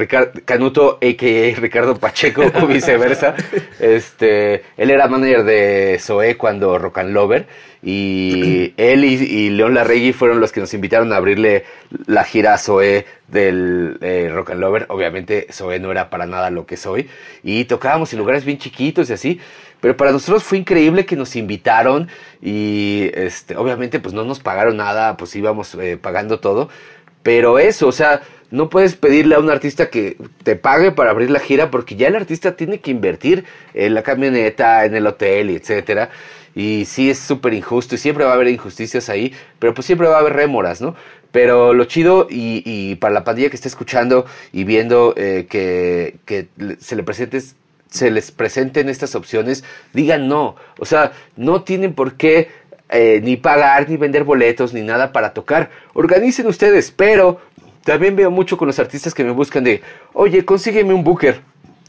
Canuto, a.k.a. Ricardo Pacheco o viceversa. este, él era manager de Zoé cuando Rock and Lover y él y, León Larregui fueron los que nos invitaron a abrirle la gira a Zoé del eh, Rock and Lover. Obviamente Zoé no era para nada lo que soy y tocábamos en lugares bien chiquitos y así. Pero para nosotros fue increíble que nos invitaron y este, obviamente pues no nos pagaron nada, pues íbamos eh, pagando todo pero eso, o sea, no puedes pedirle a un artista que te pague para abrir la gira porque ya el artista tiene que invertir en la camioneta, en el hotel y etcétera. Y sí es súper injusto y siempre va a haber injusticias ahí, pero pues siempre va a haber rémoras, ¿no? Pero lo chido y, para la pandilla que está escuchando y viendo eh, que, que se le presentes se les presenten estas opciones, digan no. O sea, no tienen por qué eh, ni pagar, ni vender boletos, ni nada para tocar. Organicen ustedes, pero también veo mucho con los artistas que me buscan de, oye, consígueme un booker.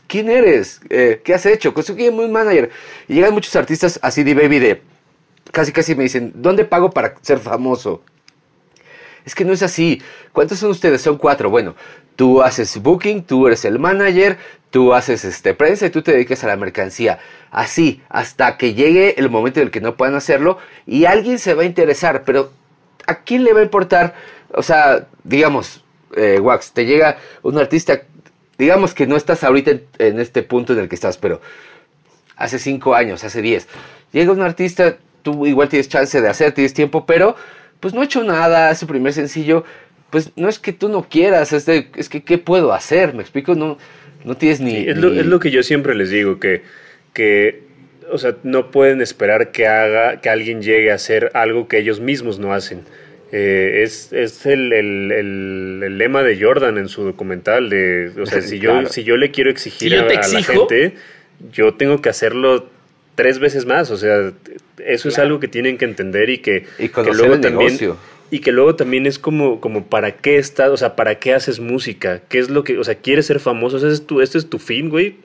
¿Quién eres? Eh, ¿Qué has hecho? Consígueme un manager. Y llegan muchos artistas así de baby de, casi casi me dicen, ¿dónde pago para ser famoso? Es que no es así. ¿Cuántos son ustedes? Son cuatro. Bueno, tú haces booking, tú eres el manager, tú haces este prensa y tú te dedicas a la mercancía. Así, hasta que llegue el momento en el que no puedan hacerlo y alguien se va a interesar, pero ¿a quién le va a importar? O sea, digamos, eh, Wax, te llega un artista, digamos que no estás ahorita en, este punto en el que estás, pero hace cinco años, hace diez, llega un artista, tú igual tienes chance de hacer, tienes tiempo, pero pues no he hecho nada, es su primer sencillo, pues no es que tú no quieras, es, es que ¿qué puedo hacer? ¿Me explico? No no tienes ni... es, Lo, que yo siempre les digo, que, que, o sea, no pueden esperar que haga, que alguien llegue a hacer algo que ellos mismos no hacen. Eh, es, es el, el, el, lema de Jordan en su documental de, o sea, si, yo, si yo le quiero exigir a, la gente, yo tengo que hacerlo tres veces más, o sea, eso es algo que tienen que entender y que, y que luego también... Negocio y que luego también es como, como para qué estás, o sea, para qué haces música, qué es lo que, o sea, quieres ser famoso, este es tu, este es tu fin, güey,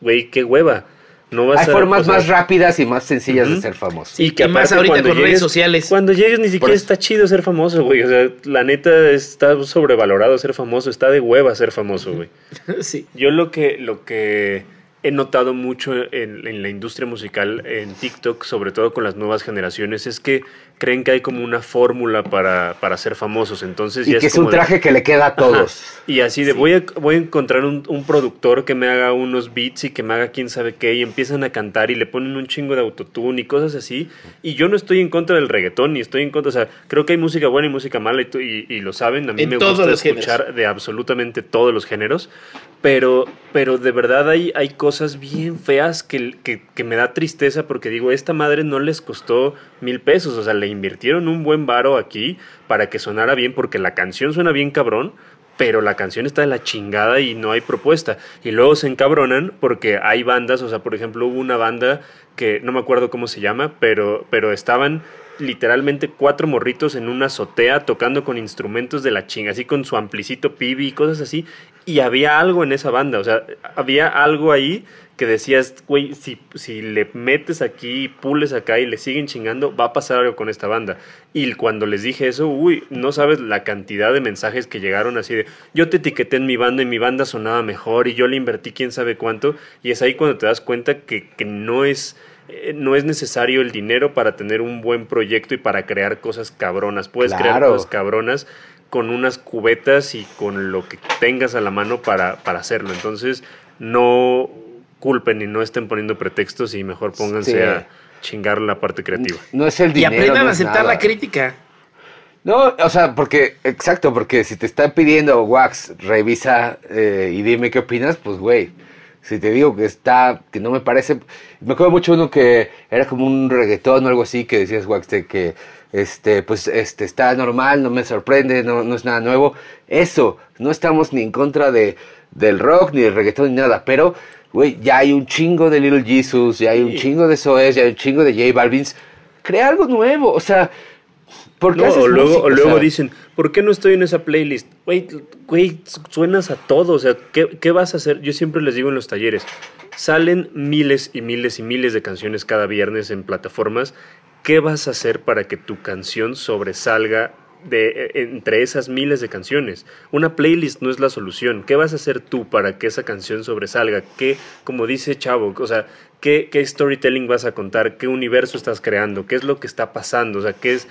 güey, qué hueva. No vas Hay formas más rápidas y más sencillas de ser famoso. Y que más ahorita con redes sociales. Cuando llegues ni siquiera está chido ser famoso, güey. O sea, la neta está sobrevalorado ser famoso, está de hueva ser famoso, güey. sí. Yo lo que, lo que he notado mucho en, la industria musical, en TikTok, sobre todo con las nuevas generaciones, es que creen que hay como una fórmula para, para ser famosos. Entonces, y que es, un traje que le queda a todos. Y así de voy, a, voy a encontrar un, productor que me haga unos beats y que me haga quién sabe qué, y empiezan a cantar y le ponen un chingo de autotune y cosas así. Y yo no estoy en contra del reggaetón, ni estoy en contra, o sea, creo que hay música buena y música mala y, y, lo saben. A mí me gusta escuchar de absolutamente todos los géneros. Pero, pero de verdad hay, hay cosas bien feas que, que, me da tristeza porque digo, esta madre no les costó mil pesos, o sea, le invirtieron un buen varo aquí para que sonara bien porque la canción suena bien cabrón, pero la canción está de la chingada y no hay propuesta. Y luego se encabronan porque hay bandas, o sea, por ejemplo, hubo una banda que no me acuerdo cómo se llama, pero, pero estaban literalmente cuatro morritos en una azotea tocando con instrumentos de la chinga, así con su amplicito pibi y cosas así. Y había algo en esa banda, o sea, había algo ahí que decías, güey, si, si le metes aquí, pules acá y le siguen chingando, va a pasar algo con esta banda. Y cuando les dije eso, uy, no sabes la cantidad de mensajes que llegaron así de, yo te etiqueté en mi banda y mi banda sonaba mejor y yo le invertí quién sabe cuánto. Y es ahí cuando te das cuenta que, que no es eh, no es necesario el dinero para tener un buen proyecto y para crear cosas cabronas. Puedes crear cosas cabronas con unas cubetas y con lo que tengas a la mano para, para hacerlo. Entonces, no culpen y no estén poniendo pretextos y mejor pónganse a chingar la parte creativa. No es el Y dinero. aprendan no a aceptar nada. la crítica. No, o sea, porque, exacto, porque si te están pidiendo Wax, revisa eh, y dime qué opinas, pues güey, si te digo que está, que no me parece, me acuerdo mucho uno que era como un reggaetón o algo así, que decías Wax, de que, este, pues, este, está normal, no me sorprende, no, no es nada nuevo, eso, no estamos ni en contra de, del rock, ni del reggaetón, ni nada, pero, güey, ya hay un chingo de Little Jesus, ya hay un chingo de Soez, ya hay un chingo de J Balvins, crea algo nuevo, o sea... ¿Por qué No, haces o luego, música? o luego sea, dicen, ¿por qué no estoy en esa playlist? Güey, güey, suenas a todo, o sea, ¿qué, ¿qué vas a hacer? Yo siempre les digo en los talleres, salen miles y miles y miles de canciones cada viernes en plataformas, ¿qué vas a hacer para que tu canción sobresalga de, e- entre esas miles de canciones? Una playlist no es la solución, ¿qué vas a hacer tú para que esa canción sobresalga? ¿Qué, como dice Chavo, o sea, ¿qué, qué storytelling vas a contar? ¿Qué universo estás creando? ¿Qué es lo que está pasando? O sea, ¿qué es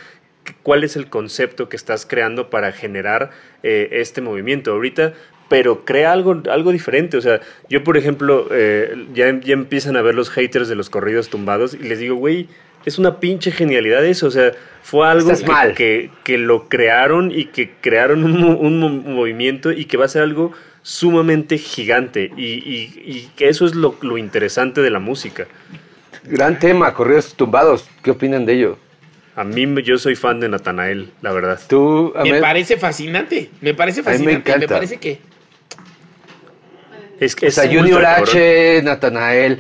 cuál es el concepto que estás creando para generar eh, este movimiento ahorita, pero crea algo, algo diferente. O sea, yo, por ejemplo, eh, ya, ya empiezan a ver los haters de los corridos tumbados y les digo, güey, es una pinche genialidad eso. O sea, fue algo que, mal. que, que lo crearon y que crearon un, mo- un mo- movimiento y que va a ser algo sumamente gigante y, y- y que eso es lo, lo interesante de la música. Gran tema, corridos tumbados. ¿Qué opinan de ello? A mí me- yo soy fan de Natanael, la verdad. Tú, Me parece fascinante. Me parece mí me fascinante. Me, parece que. Es que O sea, es Junior. H, Natanael,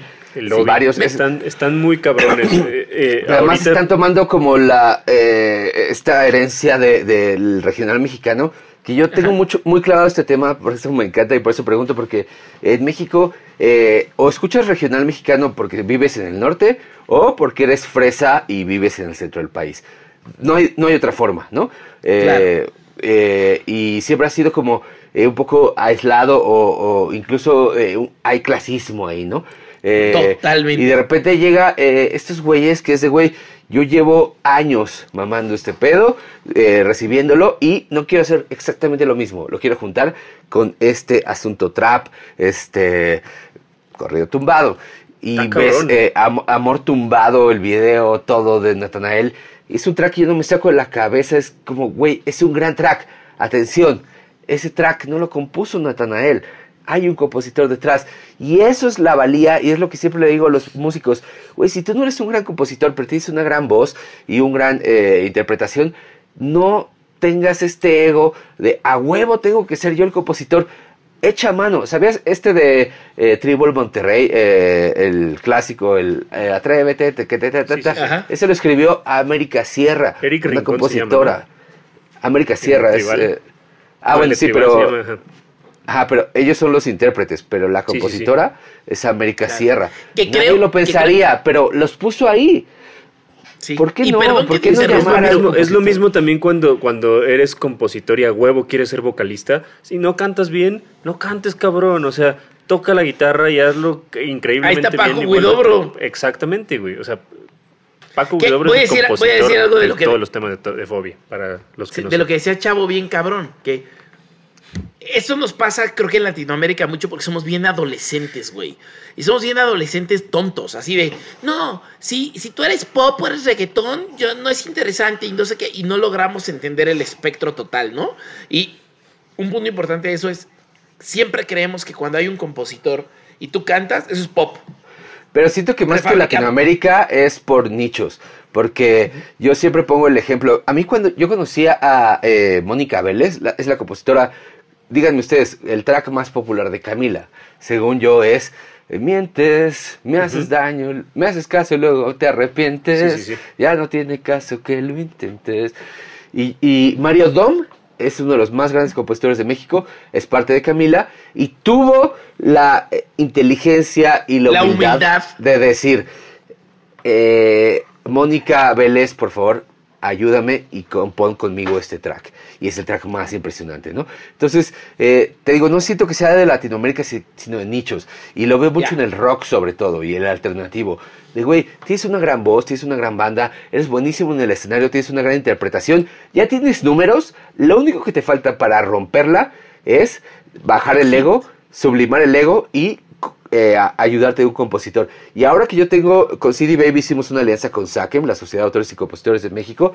varios. es- están, están muy cabrones. Eh, eh, además ahorita- están tomando como la eh, esta herencia de- del regional mexicano, que yo tengo mucho muy clavado este tema, por eso me encanta y por eso pregunto, porque en México eh, o escuchas regional mexicano porque vives en el norte o porque eres fresa y vives en el centro del país. No hay, no hay otra forma, ¿no? Eh, eh, y siempre ha sido como un poco aislado o, o incluso hay clasismo ahí, ¿no? Totalmente. Y de repente llega estos güeyes que es de, güey, yo llevo años mamando este pedo, eh, recibiéndolo y no quiero hacer exactamente lo mismo. Lo quiero juntar con este asunto trap, este corrido tumbado. Y ves eh, Am- Amor Tumbado, el video, todo de Natanael. Es un track que yo no me saco de la cabeza. Es como, güey, es un gran track. Atención, ese track no lo compuso Natanael. Hay un compositor detrás. Y eso es la valía y es lo que siempre le digo a los músicos. Güey, si tú no eres un gran compositor, pero tienes una gran voz y una gran eh, interpretación, no tengas este ego de a huevo tengo que ser yo el compositor. Echa mano. ¿Sabías este de eh, Tribal Monterrey? eh, el clásico, el eh, Atrévete, te, Sí, sí. Ese lo escribió América Sierra. Eric una Rincón llama, compositora. América Sierra es. Ah, No, bueno, sí, pero. Ajá, pero ellos son los intérpretes, pero la Sí, sí, sí. compositora es América Claro. Sierra. Que Nadie creo- lo que pensaría, pero los puso ahí. Sí. ¿Por qué Y no? ¿Por que qué te no Es lo, mismo, un es lo compositor? mismo también cuando, cuando eres compositor y a huevo quieres ser vocalista. Si no cantas bien, no cantes, cabrón. O sea, toca la guitarra y hazlo increíblemente Ahí está Paco bien. igual- Huidobro. Exactamente, güey. O sea, Paco ¿Qué? Huidobro Voy a es el decir- voy a decir algo de lo que- todos los temas de, Fobia, para los que Sí, no de lo que decía Chavo bien cabrón, que eso nos pasa creo que en Latinoamérica mucho porque somos bien adolescentes, güey. Y somos bien adolescentes tontos, así de, no, si, si tú eres pop o eres reggaetón, yo, no es interesante y no sé qué, y no logramos entender el espectro total, ¿no? Y un punto importante de eso es, siempre creemos que cuando hay un compositor y tú cantas, eso es pop. Pero siento que más que. Latinoamérica es por nichos. Porque yo siempre pongo el ejemplo. A mí cuando yo conocía a eh, Mónica Vélez, la- es la compositora, díganme ustedes, el track más popular de Camila, según yo es eh, Mientes, me haces daño, me haces caso y luego te arrepientes. Sí, sí, sí. Ya no tiene caso que lo intentes. Y, y Mario Dom es uno de los más grandes compositores de México, es parte de Camila y tuvo la eh, inteligencia y la, La humildad, humildad. de decir, eh, Mónica Vélez, por favor, ayúdame y compón conmigo este track. Y es el track más impresionante, ¿no? Entonces, eh, te digo, no siento que sea de Latinoamérica, si- sino de nichos. Y lo veo mucho en el rock, sobre todo, y el alternativo. De, güey, tienes una gran voz, tienes una gran banda, eres buenísimo en el escenario, tienes una gran interpretación, ya tienes números, lo único que te falta para romperla es bajar el ego, sublimar el ego y eh, ayudarte de un compositor. Y ahora que yo tengo, con CD Baby hicimos una alianza con SACEM, la Sociedad de Autores y Compositores de México,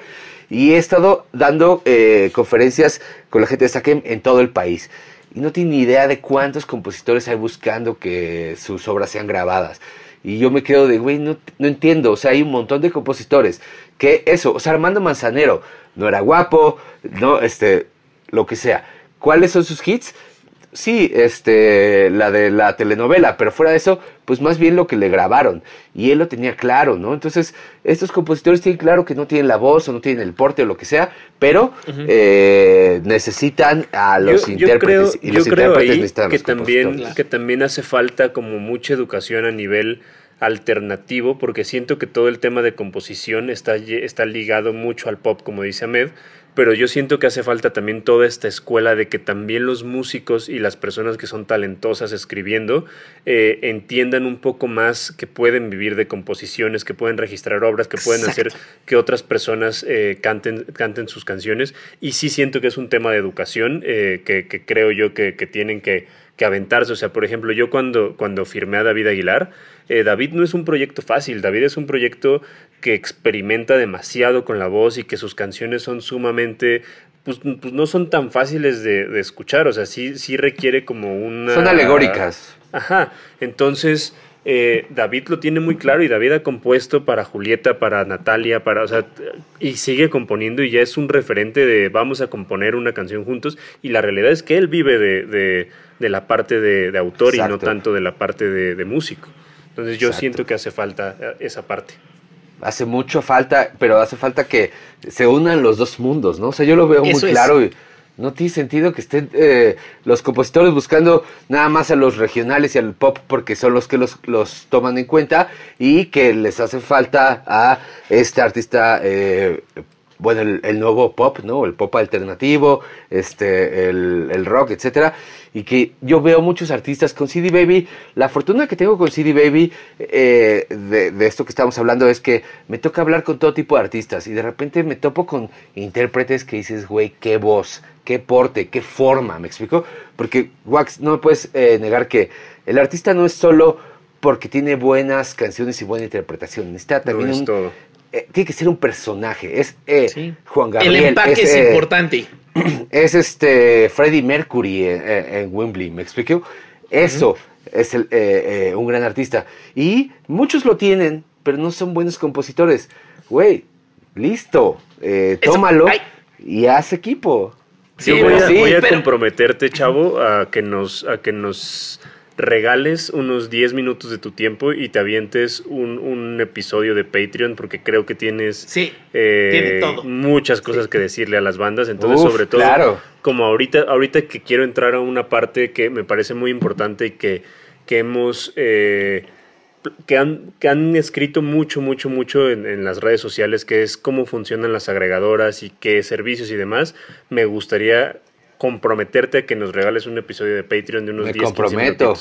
y he estado dando eh, conferencias con la gente de SACEM en todo el país. Y no tiene ni idea de cuántos compositores hay buscando que sus obras sean grabadas. Y yo me quedo de, güey, no, no entiendo. O sea, hay un montón de compositores que eso, o sea, Armando Manzanero no era guapo, no, este, lo que sea. ¿Cuáles son sus hits? Sí, este, la de la telenovela, pero fuera de eso, pues más bien lo que le grabaron. Y él lo tenía claro, ¿no? Entonces, estos compositores tienen claro que no tienen la voz o no tienen el porte o lo que sea, pero eh, necesitan a los intérpretes. y los intérpretes necesitan que también, que también hace falta como mucha educación a nivel alternativo, porque siento que todo el tema de composición está, está ligado mucho al pop, como dice Ahmed, pero yo siento que hace falta también toda esta escuela de que también los músicos y las personas que son talentosas escribiendo eh, entiendan un poco más que pueden vivir de composiciones, que pueden registrar obras, que pueden hacer que otras personas eh, canten, canten sus canciones. Y sí siento que es un tema de educación eh, que, creo yo que, tienen que, que, aventarse. O sea, por ejemplo, yo cuando, cuando firmé a David Aguilar, David no es un proyecto fácil, David es un proyecto que experimenta demasiado con la voz y que sus canciones son sumamente pues, pues no son tan fáciles de, escuchar, o sea, sí, sí requiere como una... Son alegóricas. Ajá, entonces eh, David lo tiene muy claro y David ha compuesto para Julieta, para Natalia, para, o sea, y sigue componiendo y ya es un referente de vamos a componer una canción juntos y la realidad es que él vive de, la parte de, autor y no tanto de la parte de, músico. Entonces yo siento que hace falta eh, esa parte. Hace mucho falta, pero hace falta que se unan los dos mundos, ¿no? O sea, yo lo veo muy claro y no tiene sentido que estén eh, los compositores buscando nada más a los regionales y al pop porque son los que los, los toman en cuenta y que les hace falta a este artista eh, bueno, el, nuevo pop, ¿no? El pop alternativo, este, el, el, rock, etcétera. Y que yo veo muchos artistas con CD Baby. La fortuna que tengo con CD Baby eh, de, de, esto que estamos hablando es que me toca hablar con todo tipo de artistas. Y de repente me topo con intérpretes que dices, güey, qué voz, qué porte, qué forma, ¿me explico? Porque, Wax, no me puedes eh, negar que el artista no es solo porque tiene buenas canciones y buena interpretación. Necesita también un, todo eh, tiene que ser un personaje. Es eh, Juan Gabriel. El empaque es, eh, importante. Es este Freddie Mercury en, Wembley, ¿me explico? Eso es el, un gran artista. Y muchos lo tienen, pero no son buenos compositores. Güey, listo, tómalo y haz equipo. Sí, voy a, comprometerte, chavo, a que nos, a que nos regales unos 10 minutos de tu tiempo y te avientes un, un episodio de Patreon porque creo que tienes eh, muchas cosas que decirle a las bandas. Entonces, sobre todo, como ahorita, ahorita que quiero entrar a una parte que me parece muy importante y que, que hemos... Eh, que han, que han escrito mucho, mucho, mucho en, en, las redes sociales, que es cómo funcionan las agregadoras y qué servicios y demás, me gustaría comprometerte a que nos regales un episodio de Patreon de unos Me 10 comprometo.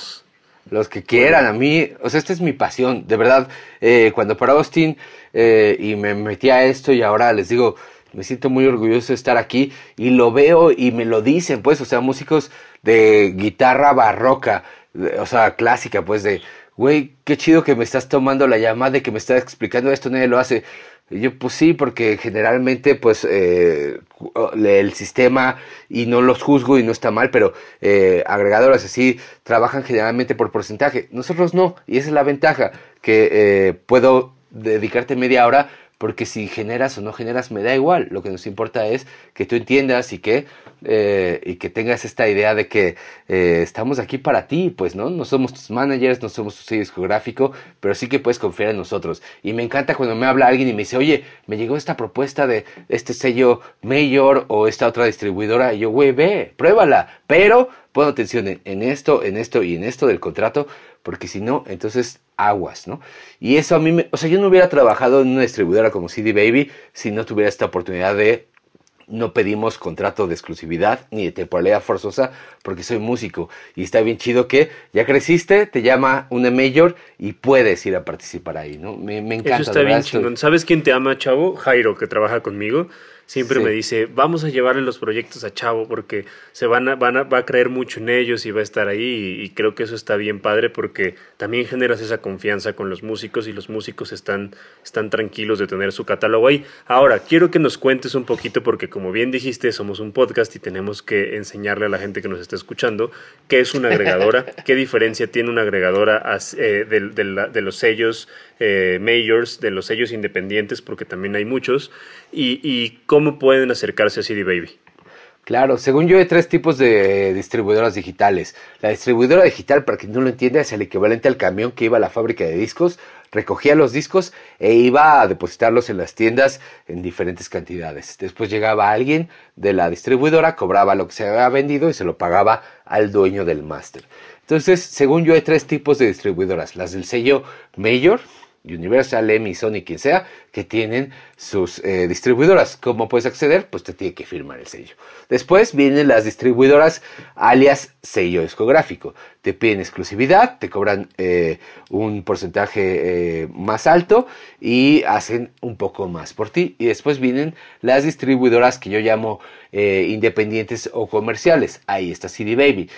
Los que quieran, a mí, o sea, esta es mi pasión, de verdad. Eh, cuando para Austin eh, y me metí a esto y ahora les digo, me siento muy orgulloso de estar aquí y lo veo y me lo dicen, pues, o sea, músicos de guitarra barroca, o sea, clásica, pues, de, güey, qué chido que me estás tomando la llamada y que me estás explicando esto, nadie lo hace. Y yo, pues sí, porque generalmente, pues, eh, el sistema, y no los juzgo y no está mal, pero eh, agregadoras así trabajan generalmente por porcentaje. Nosotros no, y esa es la ventaja, que eh, puedo dedicarte media hora porque si generas o no generas me da igual. Lo que nos importa es que tú entiendas y que, eh, y que tengas esta idea de que eh, estamos aquí para ti, pues, ¿no? No somos tus managers, no somos tu sello discográfico, pero sí que puedes confiar en nosotros. Y me encanta cuando me habla alguien y me dice, oye, me llegó esta propuesta de este sello mayor o esta otra distribuidora. Y yo, güey, ve, pruébala. Pero pon atención en esto, en esto y en esto del contrato, porque si no, entonces aguas, ¿no? Y eso a mí, me, o sea, yo no hubiera trabajado en una distribuidora como CD Baby si no tuviera esta oportunidad de no pedimos contrato de exclusividad ni de temporalidad forzosa porque soy músico y está bien chido que ya creciste, te llama una mayor y puedes ir a participar ahí, ¿no? Me, encanta. Eso está bien chingón. ¿Sabes quién te ama, chavo? Jairo, que trabaja conmigo. Siempre Sí. me dice, vamos a llevarle los proyectos a Chavo porque se van a, van a, va a creer mucho en ellos y va a estar ahí y, y creo que eso está bien padre porque también generas esa confianza con los músicos y los músicos están, están tranquilos de tener su catálogo ahí. Ahora, quiero que nos cuentes un poquito porque como bien dijiste, somos un podcast y tenemos que enseñarle a la gente que nos está escuchando qué es una agregadora, qué diferencia tiene una agregadora eh, de, de la- de los sellos eh, majors, de los sellos independientes, porque también hay muchos, y, y cómo pueden acercarse a CD Baby. Claro, según yo hay tres tipos de distribuidoras digitales. La distribuidora digital, para quien no lo entienda, es el equivalente al camión que iba a la fábrica de discos, recogía los discos e iba a depositarlos en las tiendas en diferentes cantidades. Después llegaba alguien de la distribuidora, cobraba lo que se había vendido y se lo pagaba al dueño del máster. Entonces, según yo hay tres tipos de distribuidoras. Las del sello Major, Universal, EMI, Sony, quien sea, que tienen sus eh, distribuidoras. ¿Cómo puedes acceder? Pues te tiene que firmar el sello. Después vienen las distribuidoras alias sello discográfico. Te piden exclusividad, te cobran eh, un porcentaje eh, más alto y hacen un poco más por ti. Y después vienen las distribuidoras que yo llamo independientes o comerciales. Ahí está CD Baby.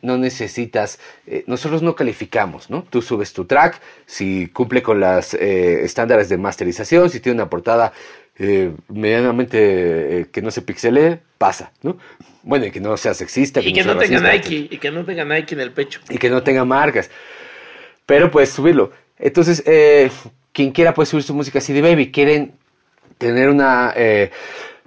No necesitas, nosotros no calificamos, ¿no? Tú subes tu track, si cumple con eh, estándares de masterización, si tiene una portada eh, medianamente eh, que no se pixelee, pasa, ¿no? Bueno, y que no sea sexista. Y que no sea tenga racista, Nike, y que no tenga Nike en el pecho. y que no tenga marcas. Pero puedes subirlo. Entonces, eh, quien quiera puede subir su música CD Baby. Quieren tener una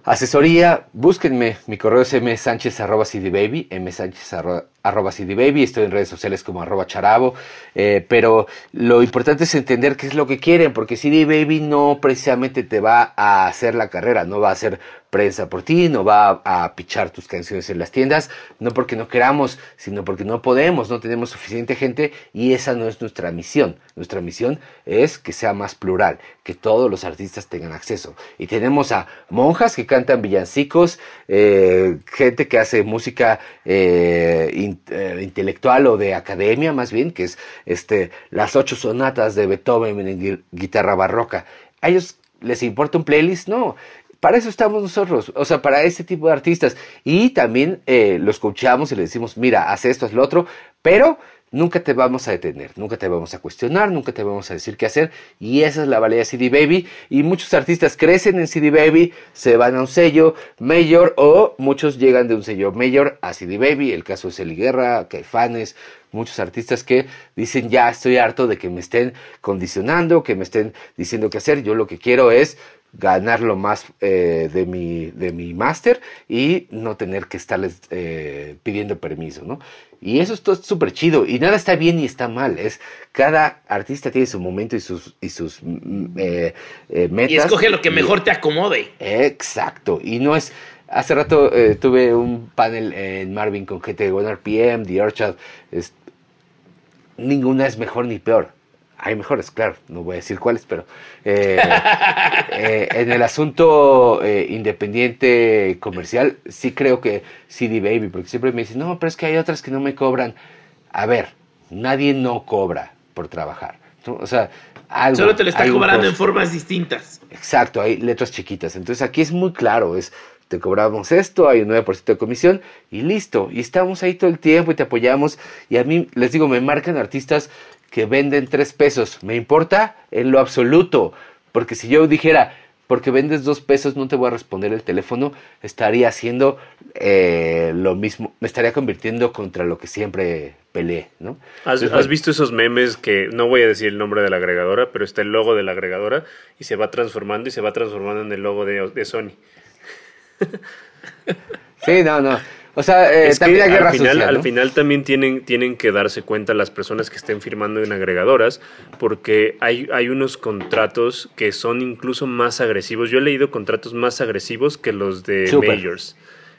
asesoría, búsquenme. Mi correo es msánchez arroba cdbaby, msánchez arro- arroba cdbaby. Estoy en redes sociales como arroba charabo. eh, pero lo importante es entender qué es lo que quieren, porque CD Baby no precisamente te va a hacer la carrera, no va a hacer prensa por ti, no va a, pichar tus canciones en las tiendas, no porque no queramos, sino porque no podemos, no tenemos suficiente gente y esa no es nuestra misión. Nuestra misión es que sea más plural, que todos los artistas tengan acceso. Y tenemos a monjas que cantan villancicos, eh, gente que hace música eh, eh, intelectual o de academia más bien, que es este, las ocho sonatas de Beethoven en gui- guitarra barroca. ¿A ellos les importa un playlist? No. Para eso estamos nosotros, o sea, para ese tipo de artistas. Y también eh, los coachamos y les decimos, mira, haz esto, haz lo otro, pero nunca te vamos a detener, nunca te vamos a cuestionar, nunca te vamos a decir qué hacer. Y esa es la valía de CD Baby. Y muchos artistas crecen en CD Baby, se van a un sello mayor o muchos llegan de un sello mayor a CD Baby. El caso es Eli Guerra, Caifanes, muchos artistas que dicen ya estoy harto de que me estén condicionando, que me estén diciendo qué hacer. Yo lo que quiero es ganar lo más eh, de mi, de mi máster y no tener que estarles eh, pidiendo permiso, ¿no? Y eso es todo súper chido. Y nada está bien ni está mal. Es cada artista tiene su momento y sus, y sus mm, eh, eh, metas. Y escoge lo que Y- mejor te acomode. Exacto. Y no es. Hace rato tuve un panel en Marvin con gente de 1RPM, The Orchard. Es, ninguna es mejor ni peor. Hay mejores, claro, no voy a decir cuáles, pero eh, eh, en el asunto eh, independiente comercial, sí creo que CD Baby, porque siempre me dicen, no, pero es que hay otras que no me cobran. A ver, nadie no cobra por trabajar. ¿no? O sea, algo, Solo te lo está cobrando en formas distintas. Exacto, hay letras chiquitas. Entonces aquí es muy claro, es te cobramos esto, hay un 9% de comisión y listo. Y estamos ahí todo el tiempo y te apoyamos. Y a mí, les digo, me marcan artistas que venden 3 pesos. Me importa en lo absoluto. Porque si yo dijera, porque vendes 2 pesos no te voy a responder el teléfono, estaría haciendo eh, lo mismo, me estaría convirtiendo contra lo que siempre peleé, ¿no? ¿Has, Entonces, has visto esos memes que no voy a decir el nombre de la agregadora, pero está el logo de la agregadora y se va transformando y se va transformando en el logo de, de Sony? Sí, no, no. O sea, eh, Es que también hay guerra al final, social, al ¿no? final también tienen, tienen que darse cuenta las personas que estén firmando en agregadoras, porque hay, hay unos contratos que son incluso más agresivos. Yo he leído contratos más agresivos que los de majors.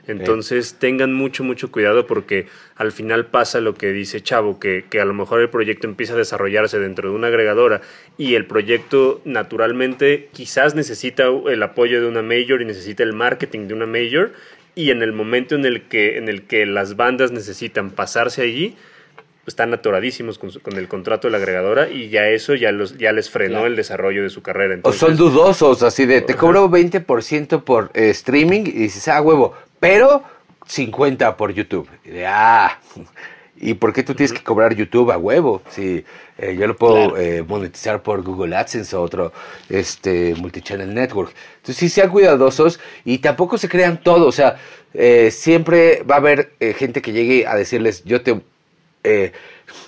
Entonces tengan mucho, mucho cuidado porque al final pasa lo que dice Chavo, que, que a lo mejor el proyecto empieza a desarrollarse dentro de una agregadora y el proyecto naturalmente quizás necesita el apoyo de una major y necesita el marketing de una major y en el momento en el que, en el que las bandas necesitan pasarse allí, están atoradísimos con, su- con el contrato de la agregadora y ya eso ya, los, ya les frenó Claro. el desarrollo de su carrera. O Entonces, son dudosos, así de, te cobro 20% por eh, streaming y dices, ah, huevo, pero 50 por YouTube. Y de, ah, ¿y por qué tú tienes que cobrar YouTube a huevo? Si eh, yo lo puedo Claro. eh, monetizar por Google AdSense o otro este, multichannel network. Entonces, sí sean cuidadosos y tampoco se crean todo. O sea, eh, siempre va a haber eh, gente que llegue a decirles, yo te eh,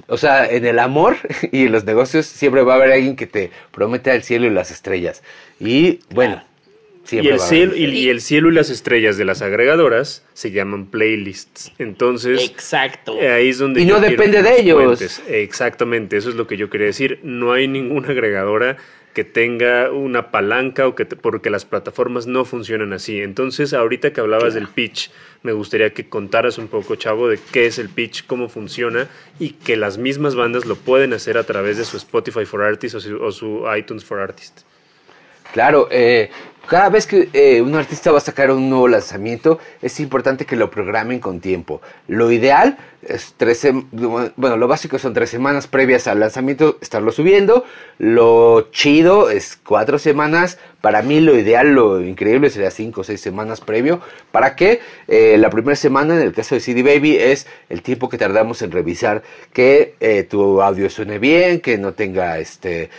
o sea, en el amor y en los negocios siempre va a haber alguien que te prometa el cielo y las estrellas. Y bueno, siempre el, cielo, y, y el cielo y las estrellas de las agregadoras se llaman playlists. Entonces, Exacto. eh, ahí es donde Y no depende de ellos. cuentes. Exactamente, eso es lo que yo quería decir. No hay ninguna agregadora que tenga una palanca o que te- porque las plataformas no funcionan así. Entonces, ahorita que hablabas del pitch, me gustaría que contaras un poco, chavo, de qué es el pitch, cómo funciona y que las mismas bandas lo pueden hacer a través de su Spotify for Artists o su, o su iTunes for Artists. Claro, eh, cada vez que eh, un artista va a sacar un nuevo lanzamiento, es importante que lo programen con tiempo. Lo ideal es tres, bueno, lo básico son tres semanas previas al lanzamiento, estarlo subiendo. Lo chido es cuatro semanas. Para mí lo ideal, lo increíble sería cinco o seis semanas previo. ¿Para qué? Eh, la primera semana, en el caso de CD Baby, es el tiempo que tardamos en revisar que eh, tu audio suene bien, que no tenga este...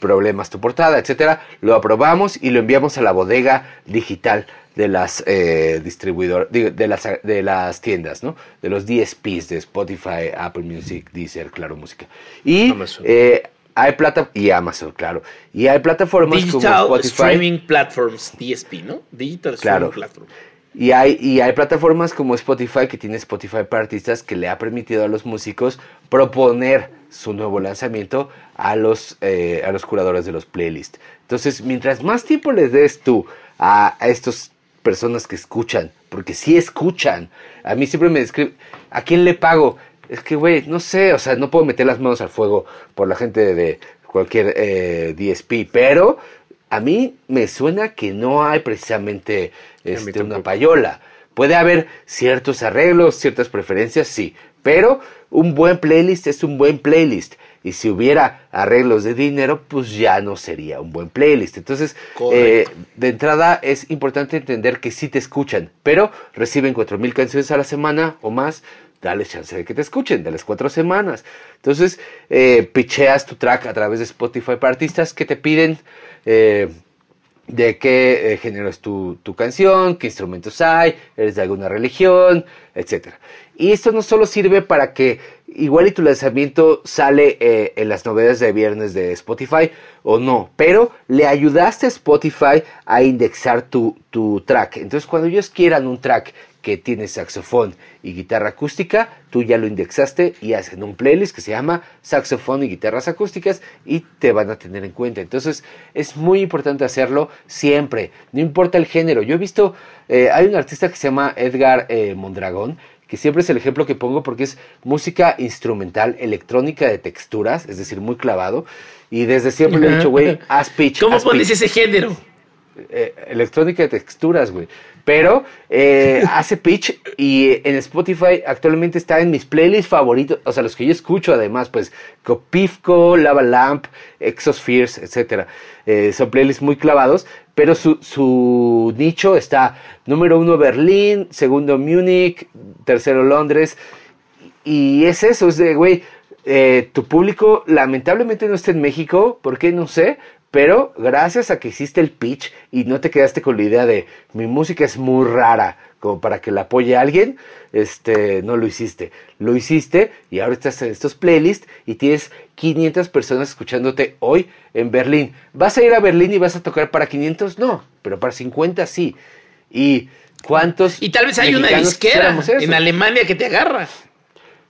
problemas tu portada, etcétera, lo aprobamos y lo enviamos a la bodega digital de las eh, distribuidor digo, de las de las tiendas, ¿no? De los DSPs de Spotify, Apple Music, Deezer, Claro Música. Y eh, hay plata y Amazon, claro. Y hay plataformas Digital como Spotify. Streaming Platforms, DSP, ¿no? Digital Claro. Streaming Platform. Y hay, y hay plataformas como Spotify que tiene Spotify para artistas que le ha permitido a los músicos proponer su nuevo lanzamiento a los, eh, a los curadores de los playlists. Entonces, mientras más tiempo les des tú a, a estas personas que escuchan, porque sí escuchan, a mí siempre me describen, ¿a quién le pago? Es que, güey, no sé, o sea, no puedo meter las manos al fuego por la gente de, cualquier eh, DSP, pero a mí me suena que no hay precisamente este, una payola. Puede haber ciertos arreglos, ciertas preferencias, sí, pero un buen playlist es un buen playlist. Y si hubiera arreglos de dinero, pues ya no sería un buen playlist. Entonces, eh, de entrada es importante entender que sí te escuchan, pero reciben 4.000 canciones a la semana o más. Dale chance de que te escuchen, de las cuatro semanas. Entonces, eh, picheas tu track a través de Spotify para artistas que te piden eh, de qué eh, género es tu, tu canción, qué instrumentos hay, eres de alguna religión, etcétera. Y esto no solo sirve para que igual y tu lanzamiento sale eh, en las novedades de viernes de Spotify o no, pero le ayudaste a Spotify a indexar tu, tu track. Entonces cuando ellos quieran un track que tiene saxofón y guitarra acústica, tú ya lo indexaste y hacen un playlist que se llama saxofón y guitarras acústicas y te van a tener en cuenta. Entonces es muy importante hacerlo siempre, no importa el género. Yo he visto, eh, hay un artista que se llama Edgar eh, Mondragón, que siempre es el ejemplo que pongo porque es música instrumental, electrónica de texturas, es decir, muy clavado. Y desde siempre le he dicho, güey, haz pitch. ¿Cómo pones ese género? eh, electrónica de texturas, güey. Pero eh, hace pitch y en Spotify actualmente está en mis playlists favoritos, o sea, los que yo escucho además, pues Copifco, Lava Lamp, Exospheres, etcétera. Eh, son playlists muy clavados, pero su, su nicho está número uno Berlín, segundo Múnich, tercero Londres. Y es eso, es de, güey, eh, tu público lamentablemente no está en México, ¿por qué? No sé, pero gracias a que hiciste el pitch y no te quedaste con la idea de mi música es muy rara, como para que la apoye alguien, este, no lo hiciste. Lo hiciste y ahora estás en estos playlists y tienes 500 personas escuchándote hoy en Berlín. ¿Vas a ir a Berlín y vas a tocar para 500? No, pero para 50 sí. ¿Y cuántos Y tal vez hay una disquera en Alemania que te agarra.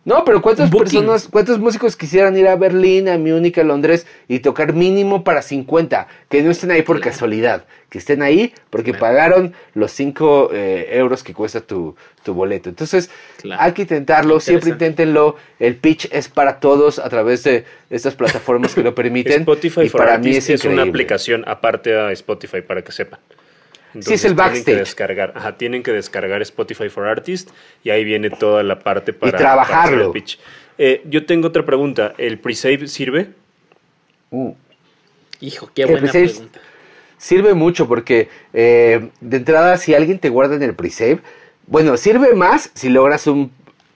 No, pero ¿cuántas Booking. personas, cuántos músicos quisieran ir a Berlín, a Múnich, a Londres y tocar mínimo para 50? Que no estén ahí por casualidad, que estén ahí porque pagaron los 5 euros que cuesta tu, tu boleto. Entonces, Claro. hay que intentarlo, siempre inténtenlo. El pitch es para todos a través de estas plataformas que lo permiten. Spotify y for para mí es, es, una aplicación aparte a Spotify para que sepan. Sí, es el tienen backstage. Que descargar, ajá, tienen que descargar Spotify for Artists y ahí viene toda la parte para, trabajarlo. para hacer el pitch. Eh, yo tengo otra pregunta. ¿El pre-save sirve? Uh, Hijo, qué buena pregunta. Sirve mucho porque eh, de entrada si alguien te guarda en el pre-save, bueno, sirve más si logras un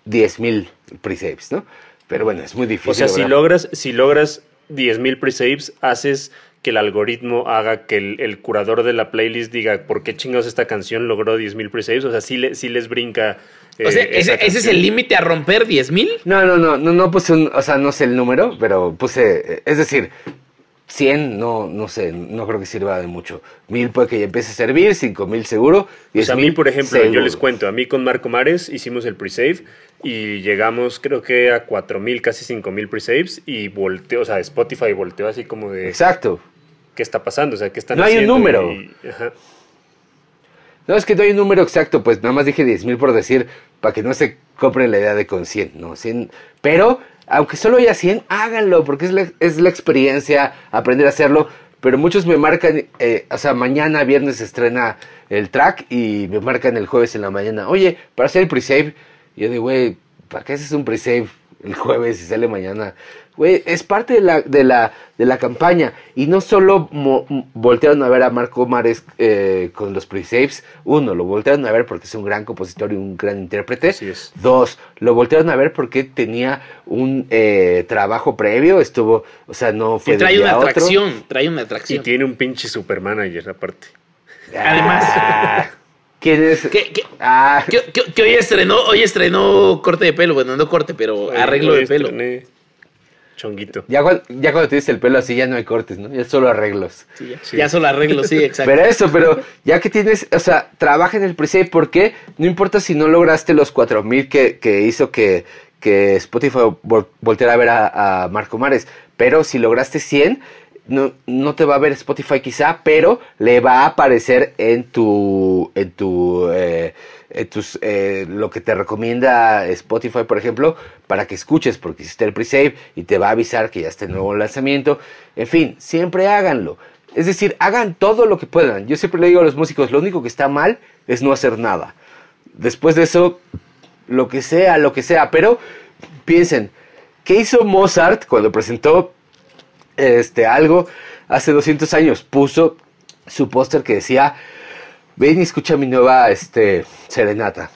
10.000 pre-saves, ¿no? Pero bueno, es muy difícil. O sea, si logras, si logras 10.000 pre-saves, haces que el algoritmo haga que el, el curador de la playlist diga por qué chingados esta canción logró 10.000 pre-saves. O sea, sí, le- sí les brinca. eh, O sea, esa ese, ese es el límite a romper 10 mil. No, no, no, no, no puse un, o sea, no sé el número, pero puse, eh, es decir, 100, no, no sé, no creo que sirva de mucho. 1000 puede que ya empiece a servir, 5000 seguro. O sea, a mí, 10,000 por ejemplo, yo les cuento, a mí con Marco Mares hicimos el pre-save y llegamos creo que a 4.000, casi 5.000 pre-saves y volteó, o sea, Spotify volteó así como de Exacto. Qué está pasando, o sea, qué están No hay un número. y- ajá. No, es que no hay un número exacto, pues nada más dije 10.000 por decir, para que no se compren la idea de con 100, ¿no? 100, pero, aunque solo haya 100, háganlo, porque es la, es la experiencia, aprender a hacerlo. Pero muchos me marcan, eh, o sea, mañana, viernes se estrena el track y me marcan el jueves en la mañana, oye, para hacer el pre-save. Y yo digo, güey, ¿para qué haces un pre-save el jueves y sale mañana? Güey, es parte de la, de la, de la campaña. Y no solo mo- voltearon a ver a Marco Mares eh, con los pre-saves. Uno, lo voltearon a ver porque es un gran compositor y un gran intérprete. Así es. Dos, lo voltearon a ver porque tenía un eh, trabajo previo. Estuvo, o sea, no fue Que de trae un día una otro. atracción. Trae una Y atracción. tiene un pinche super manager aparte. Además. ¿Quién es? Que, que- Ah, que- que- que hoy estrenó, hoy estrenó corte de pelo. Bueno, no corte, pero arreglo de pelo. estrené Chonguito. ya, cuan- ya cuando tienes el pelo así ya no hay cortes, ¿no? Ya solo arreglos. Sí, ya, Sí. ya solo arreglo, sí, exacto. Pero eso, pero ya que tienes, o sea, trabaja en el pre-save porque no importa si no lograste los 4000 que, que hizo que, que Spotify vol- volteara a ver a, a Marco Mares, pero si lograste 100, no, no te va a ver Spotify quizá, pero le va a aparecer en tu, en tu, eh, en tus, eh, lo que te recomienda Spotify, por ejemplo, para que escuches, porque hiciste el pre-save y te va a avisar que ya está el nuevo lanzamiento. En fin, siempre háganlo. Es decir, hagan todo lo que puedan. Yo siempre le digo a los músicos, lo único que está mal es no hacer nada. Después de eso, lo que sea, lo que sea. Pero piensen, ¿qué hizo Mozart cuando presentó este, algo hace 200 años? Puso su póster que decía, ven y escucha mi nueva este, serenata.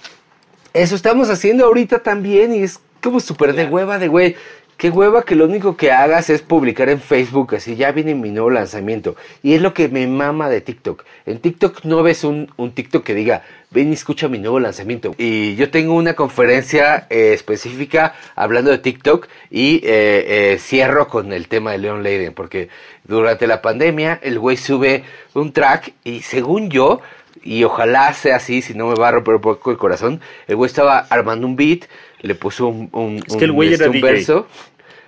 Eso estamos haciendo ahorita también y es como súper de hueva de güey. Qué hueva que lo único que hagas es publicar en Facebook, así ya viene mi nuevo lanzamiento. Y es lo que me mama de TikTok. En TikTok no ves un, TikTok que diga, ven y escucha mi nuevo lanzamiento. Y yo tengo una conferencia eh, específica hablando de TikTok y eh, eh, cierro con el tema de Leon Leiden, porque durante la pandemia el güey sube un track y según yo, y ojalá sea así, si no me va a poco el corazón. El güey estaba armando un beat, le puso un, un, Es que el güey este, era un DJ. verso.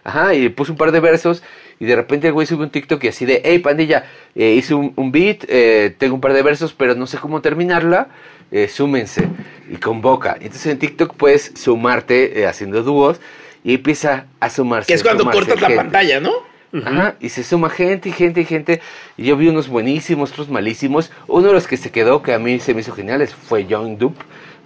Ajá, y le puso un par de versos. Y de repente el güey sube un TikTok y así de, hey pandilla, eh, hice un, un beat, eh, tengo un par de versos, pero no sé cómo terminarla. eh, súmense y convoca. Entonces en TikTok puedes sumarte eh, haciendo dúos y empieza a sumarse. que es cuando sumarse cortas la pantalla, ¿no? Ajá, y se suma gente y gente y gente. Y yo vi unos buenísimos, otros malísimos. Uno de los que se quedó, que a mí se me hizo geniales, fue Young Dup,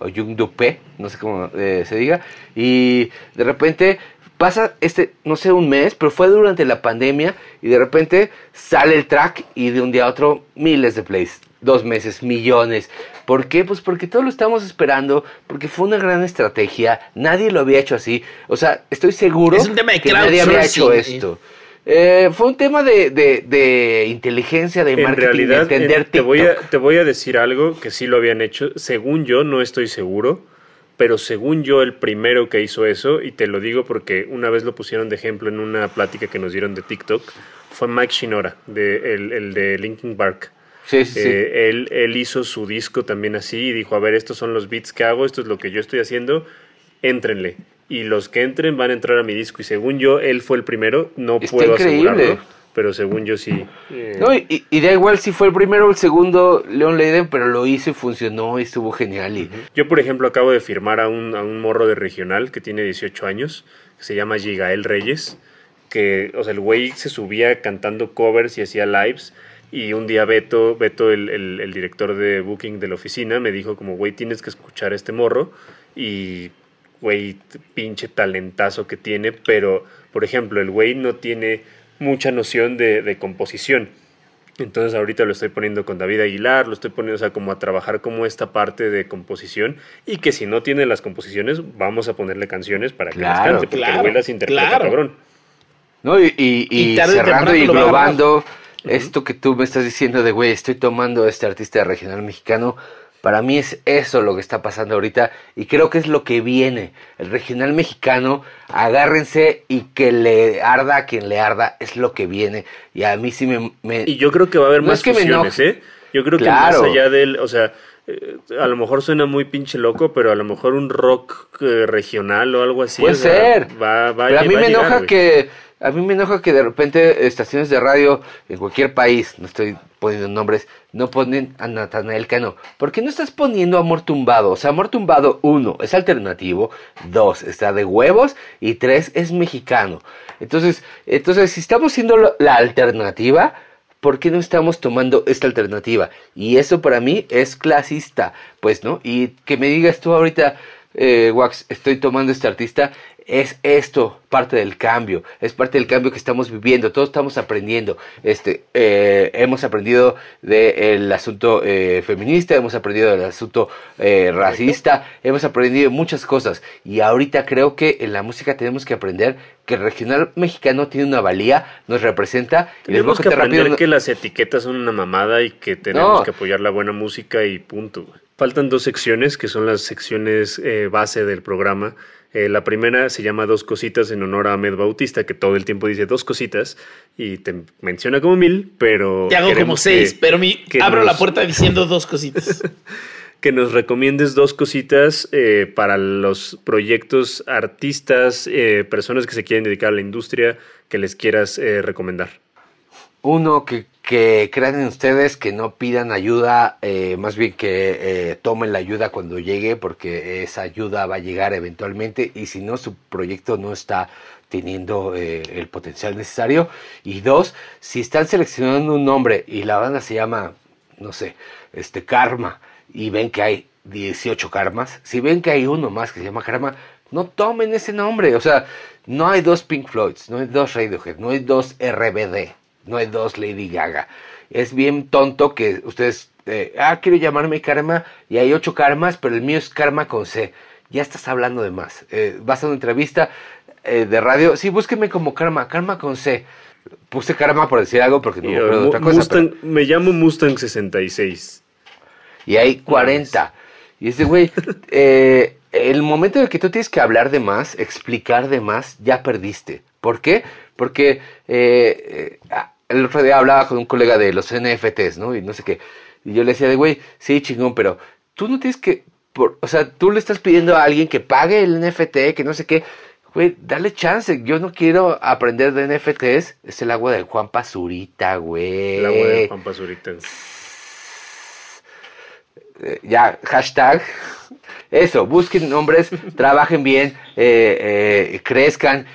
o Young Dupe, no sé cómo eh, se diga. Y de repente pasa este, no sé, un mes, pero fue durante la pandemia. Y de repente sale el track y de un día a otro miles de plays. Dos meses, millones. ¿Por qué? Pues porque todos lo estamos esperando, porque fue una gran estrategia. Nadie lo había hecho así. O sea, estoy seguro Es un tema de que nadie había hecho esto. Eh, fue un tema de, de, de inteligencia, de En marketing, realidad, de entender en- te, voy a, te voy a decir algo que sí lo habían hecho. Según yo, no estoy seguro, pero según yo, el primero que hizo eso, y te lo digo porque una vez lo pusieron de ejemplo en una plática que nos dieron de TikTok, fue Mike Shinora, de, el, el de Linkin Park. Sí, sí, sí. Eh, él, él hizo su disco también así y dijo, a ver, estos son los beats que hago, esto es lo que yo estoy haciendo, éntrenle. Y los que entren van a entrar a mi disco. Y según yo, él fue el primero, no Está puedo increíble. asegurarlo, pero según yo sí. eh, No, y, y da igual si fue el primero o el segundo Leon Leiden, pero lo hizo y funcionó y estuvo genial. Y, Yo, por ejemplo, acabo de firmar a un, a un morro de regional que tiene 18 años, que se llama Gigael Reyes, que, o sea, el güey se subía cantando covers y hacía lives. Y un día Beto, Beto el, el- el director de booking de la oficina, me dijo como, güey, tienes que escuchar a este morro. Y güey, pinche talentazo que tiene, pero, por ejemplo, el güey no tiene mucha noción de, de composición. Entonces ahorita lo estoy poniendo con David Aguilar, lo estoy poniendo, o sea, como a trabajar como esta parte de composición y que si no tiene las composiciones, vamos a ponerle canciones para que las Claro, cante, porque claro, el güey las interpreta claro. cabrón. ¿no? Y, y- y Y cerrando y englobando esto que tú me estás diciendo de, güey, estoy tomando a este artista regional mexicano. Para mí es eso lo que está pasando ahorita y creo que es lo que viene. El regional mexicano, agárrense y que le arda a quien le arda, es lo que viene. Y a mí sí me... me- Y yo creo que va a haber No más es que fusiones. ¿eh? Yo creo que Claro. más allá del, o sea, eh, a lo mejor suena muy pinche loco, pero a lo mejor un rock eh, regional o algo así. Puede o sea, ser. Va, va, Pero a mí va me llegar, enoja que a mí me enoja que de repente estaciones de radio en cualquier país, no estoy poniendo nombres, no ponen a Natanael Cano. ¿Por qué no estás poniendo Amor Tumbado? O sea, Amor Tumbado, uno, es alternativo, dos, está de huevos y tres, es mexicano. Entonces, entonces si estamos siendo la alternativa, ¿por qué no estamos tomando esta alternativa? Y eso para mí es clasista, pues, ¿no? Y que me digas tú ahorita, eh, Wax, estoy tomando este artista, es esto parte del cambio, es parte del cambio que estamos viviendo, todos estamos aprendiendo, este, eh, hemos aprendido del asunto eh, feminista, hemos aprendido del asunto eh, racista, hemos aprendido muchas cosas y ahorita creo que en la música tenemos que aprender que el regional mexicano tiene una valía, nos representa y Tenemos que aprender rápido- que las etiquetas son una mamada y que tenemos No. que apoyar la buena música y punto. Faltan dos secciones que son las secciones base del programa. Eh, la primera se llama Dos Cositas en honor a Ahmed Bautista, que todo el tiempo dice dos cositas y te menciona como mil, pero... Te hago como seis, que- pero mi, que abro nos- la puerta diciendo dos cositas. que nos recomiendes dos cositas eh, para los proyectos, artistas, eh, personas que se quieren dedicar a la industria, que les quieras eh, recomendar. Uno, que, crean en ustedes, que no pidan ayuda, eh, más bien que eh, tomen la ayuda cuando llegue, porque esa ayuda va a llegar eventualmente y si no, su proyecto no está teniendo eh, el potencial necesario. Y dos, si están seleccionando un nombre y la banda se llama, no sé, este Karma, y ven que hay 18 karmas, si ven que hay uno más que se llama Karma, no tomen ese nombre. O sea, no hay dos Pink Floyds, no hay dos Radiohead, no hay dos RBD, no hay dos Lady Gaga. Es bien tonto que ustedes, eh, ah, quiero llamarme Karma y hay ocho karmas, pero el mío es Karma con C. Ya estás hablando de más. Eh, vas a una entrevista eh, de radio, sí, búsqueme como Karma, Karma con C. Puse Karma por decir algo porque no me acuerdo de otra cosa. pero- Mustang- Me llamo Mustang 66. y hay 40. Y ese güey, eh, el momento en el que tú tienes que hablar de más, explicar de más, ya perdiste. ¿Por qué? Porque eh, eh, ah, el otro día hablaba con un colega de los NFTs, ¿no? Y no sé qué. Y yo le decía de, güey, sí, chingón, pero tú no tienes que, por- o sea, tú le estás pidiendo a alguien que pague el NFT, que no sé qué. Güey, dale chance. Yo no quiero aprender de NFTs. Es el agua del Juan Pazurita, güey. El agua de Juan Pazurita. Eh, ya, hashtag. Eso, busquen nombres, trabajen bien, eh, eh, crezcan,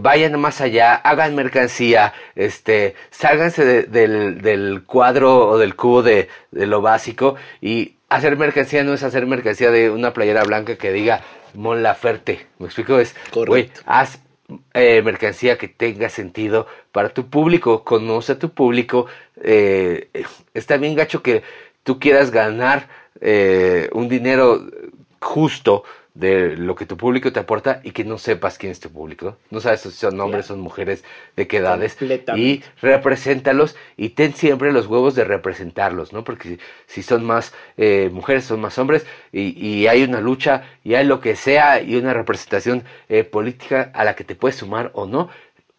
vayan más allá, hagan mercancía, este, sálganse de- del, del cuadro o del cubo de, de lo básico y hacer mercancía no es hacer mercancía de una playera blanca que diga Mon Laferte. ¿Me explico? Es, güey, haz eh, mercancía que tenga sentido para tu público, conoce a tu público. eh, está bien gacho que tú quieras ganar eh, un dinero justo de lo que tu público te aporta y que no sepas quién es tu público. No sabes si son hombres, son mujeres, de qué edades. Y represéntalos y ten siempre los huevos de representarlos, ¿no? Porque si, si son más eh, mujeres, son más hombres y, y hay una lucha y hay lo que sea y una representación eh, política a la que te puedes sumar o no,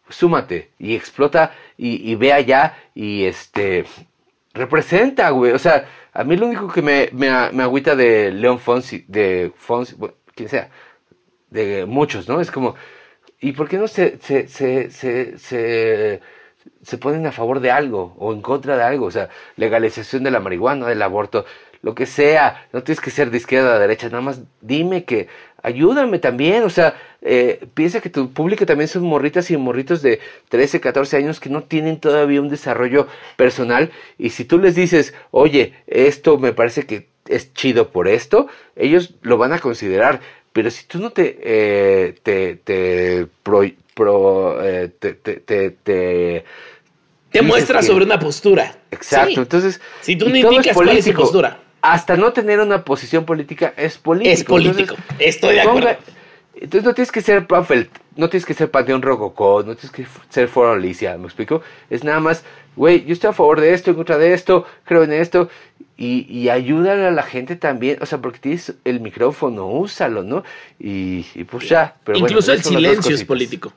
súmate y explota y, y ve allá y este representa, güey. O sea, a mí lo único que me, me, agüita de León Fonsi, de Fonsi, bueno, quien sea, de muchos, ¿no? Es como, ¿y por qué no se, se, se, se, se, se ponen a favor de algo o en contra de algo? O sea, legalización de la marihuana, del aborto, lo que sea. No tienes que ser de izquierda o de derecha, nada más dime que ayúdame también. O sea, eh, piensa que tu público también son morritas y morritos de 13, 14 años que no tienen todavía un desarrollo personal. Y si tú les dices, oye, esto me parece que es chido por esto, ellos lo van a considerar. Pero si tú no te, eh, te, te, pro, pro, eh, te, te, te, te Te muestra sobre una postura. Exacto, Sí. entonces... Si tú no indicas cuál es tu postura. Hasta no tener una posición política es político. Es político. Entonces, Estoy de acuerdo. ponga- entonces no tienes que ser Puffel, no tienes que ser Panteón Rococó, no tienes que ser Foro Alicia, ¿me explico? Es nada más, güey, yo estoy a favor de esto, en contra de esto, creo en esto, y, y ayúdale a la gente también, o sea, porque tienes el micrófono, úsalo, ¿no? Y, y pues ya. Pero bueno, Incluso el silencio es político.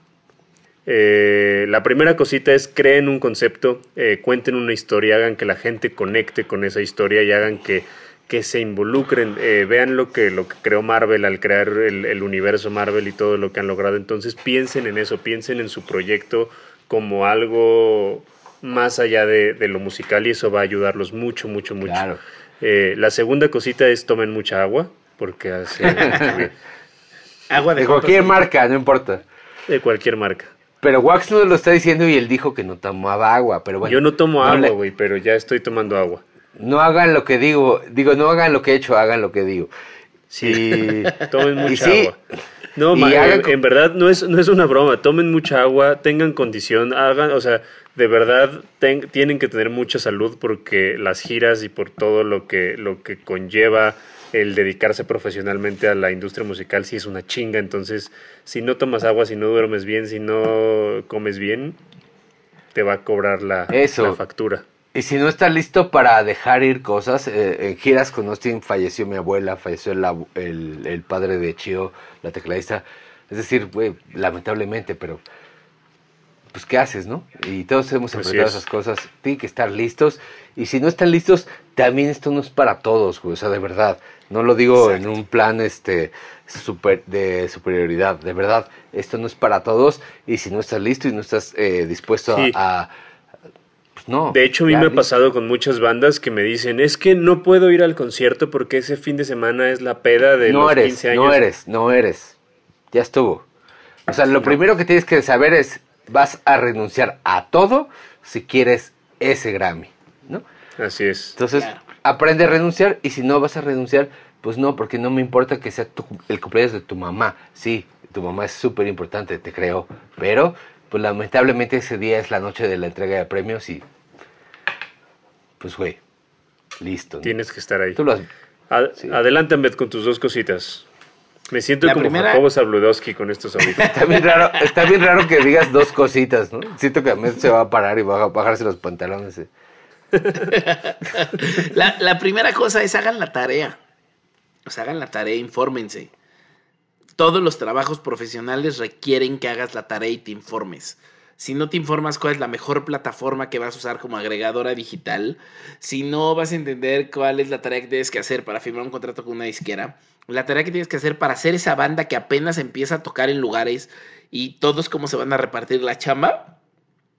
Eh, la primera cosita es creen un concepto, eh, cuenten una historia, hagan que la gente conecte con esa historia y hagan que, que se involucren, eh, vean lo que, lo que creó Marvel al crear el, el universo Marvel y todo lo que han logrado. Entonces piensen en eso, piensen en su proyecto como algo más allá de, de lo musical y eso va a ayudarlos mucho, mucho, mucho. Claro. Eh, la segunda cosita es tomen mucha agua porque hace. Agua de De cualquier marca, no importa. de cualquier marca. Pero Wax no lo está diciendo y él dijo que no tomaba agua, pero bueno. Yo no tomo agua, güey, pero ya estoy tomando agua. No hagan lo que digo, digo, no hagan lo que he hecho, hagan lo que digo. Sí, Y- tomen y mucha sí, agua. No, y ma- hagan en, verdad no es, no es una broma. Tomen mucha agua, tengan condición, hagan, o sea, de verdad ten- tienen que tener mucha salud porque las giras y por todo lo que, lo que conlleva el dedicarse profesionalmente a la industria musical sí es una chinga. Entonces, si no tomas agua, si no duermes bien, si no comes bien, te va a cobrar la, Eso. la factura. Y si no estás listo para dejar ir cosas, eh, en giras con Austin falleció mi abuela, falleció el, el, el padre de Chio, la tecladista. Es decir, güey, lamentablemente, pero pues ¿qué haces, no? Y todos hemos enfrentado es. esas cosas. Tienen que estar listos. Y si no están listos, también esto no es para todos, güey. O sea, de verdad. No lo digo en un plan este super, de superioridad. De verdad, esto no es para todos. Y si no estás listo y no estás eh, dispuesto a- Sí. a, pues no. De hecho, a mí me ha pasado con muchas bandas que me dicen, es que no puedo ir al concierto porque ese fin de semana es la peda de no los eres, 15 años. no eres, no eres. Ya estuvo. O sea, lo primero que tienes que saber es, vas a renunciar a todo si quieres ese Grammy, ¿no? Así es. Entonces, Claro. Aprende a renunciar y si no vas a renunciar, pues no, porque no me importa que sea tu- el cumpleaños de tu mamá. Sí, tu mamá es súper importante, te creo, pero pues lamentablemente ese día es la noche de la entrega de premios y pues güey, listo. ¿no? Tienes que estar ahí. Tú lo has- Ad- sí. Adelante, Ambed, con tus dos cositas. Me siento La como primera- Jacobo Zabludowski con estos audífonos. Está bien raro, está bien raro que digas dos cositas, ¿no? Siento que Ahmed se va a parar y va a bajarse los pantalones. eh. La, primera cosa es hagan la tarea. O sea, hagan la tarea, infórmense. Todos los trabajos profesionales requieren que hagas la tarea y te informes. Si no te informas cuál es la mejor plataforma que vas a usar como agregadora digital, si no vas a entender cuál es la tarea que tienes que hacer para firmar un contrato con una disquera, la tarea que tienes que hacer para hacer esa banda que apenas empieza a tocar en lugares y todos cómo se van a repartir la chamba,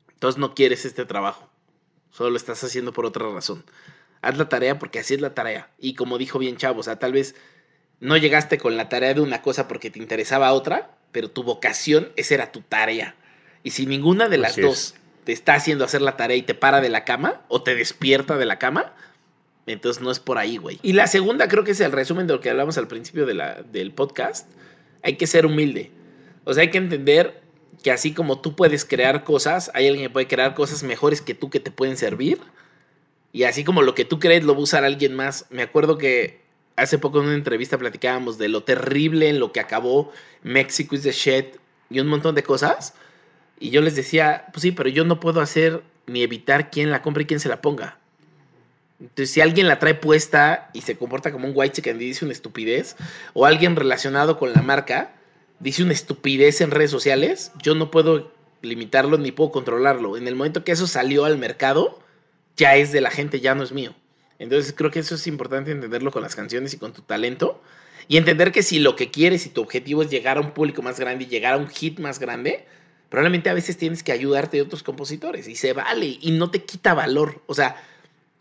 entonces no quieres este trabajo. Solo lo estás haciendo por otra razón. Haz la tarea porque así es la tarea. Y como dijo bien Chavo, o sea, tal vez no llegaste con la tarea de una cosa porque te interesaba otra, pero tu vocación, esa era tu tarea. Y si ninguna de las Así dos es. te está haciendo hacer la tarea y te para de la cama o te despierta de la cama, entonces no es por ahí, güey. Y la segunda creo que es el resumen de lo que hablamos al principio de la, del podcast. Hay que ser humilde. O sea, hay que entender que así como tú puedes crear cosas, hay alguien que puede crear cosas mejores que tú que te pueden servir. Y así como lo que tú crees lo va a usar alguien más. Me acuerdo que hace poco en una entrevista platicábamos de lo terrible en lo que acabó Mexico is the shit y un montón de cosas. Y yo les decía, pues sí, pero yo no puedo hacer ni evitar quién la compre y quién se la ponga. Entonces, si alguien la trae puesta y se comporta como un white chicken y dice una estupidez, o alguien relacionado con la marca dice una estupidez en redes sociales, yo no puedo limitarlo ni puedo controlarlo. En el momento que eso salió al mercado, ya es de la gente, ya no es mío. Entonces creo que eso es importante entenderlo con las canciones y con tu talento. Y entender que si lo que quieres y tu objetivo es llegar a un público más grande y llegar a un hit más grande, probablemente a veces tienes que ayudarte de otros compositores. Y se vale y no te quita valor. O sea,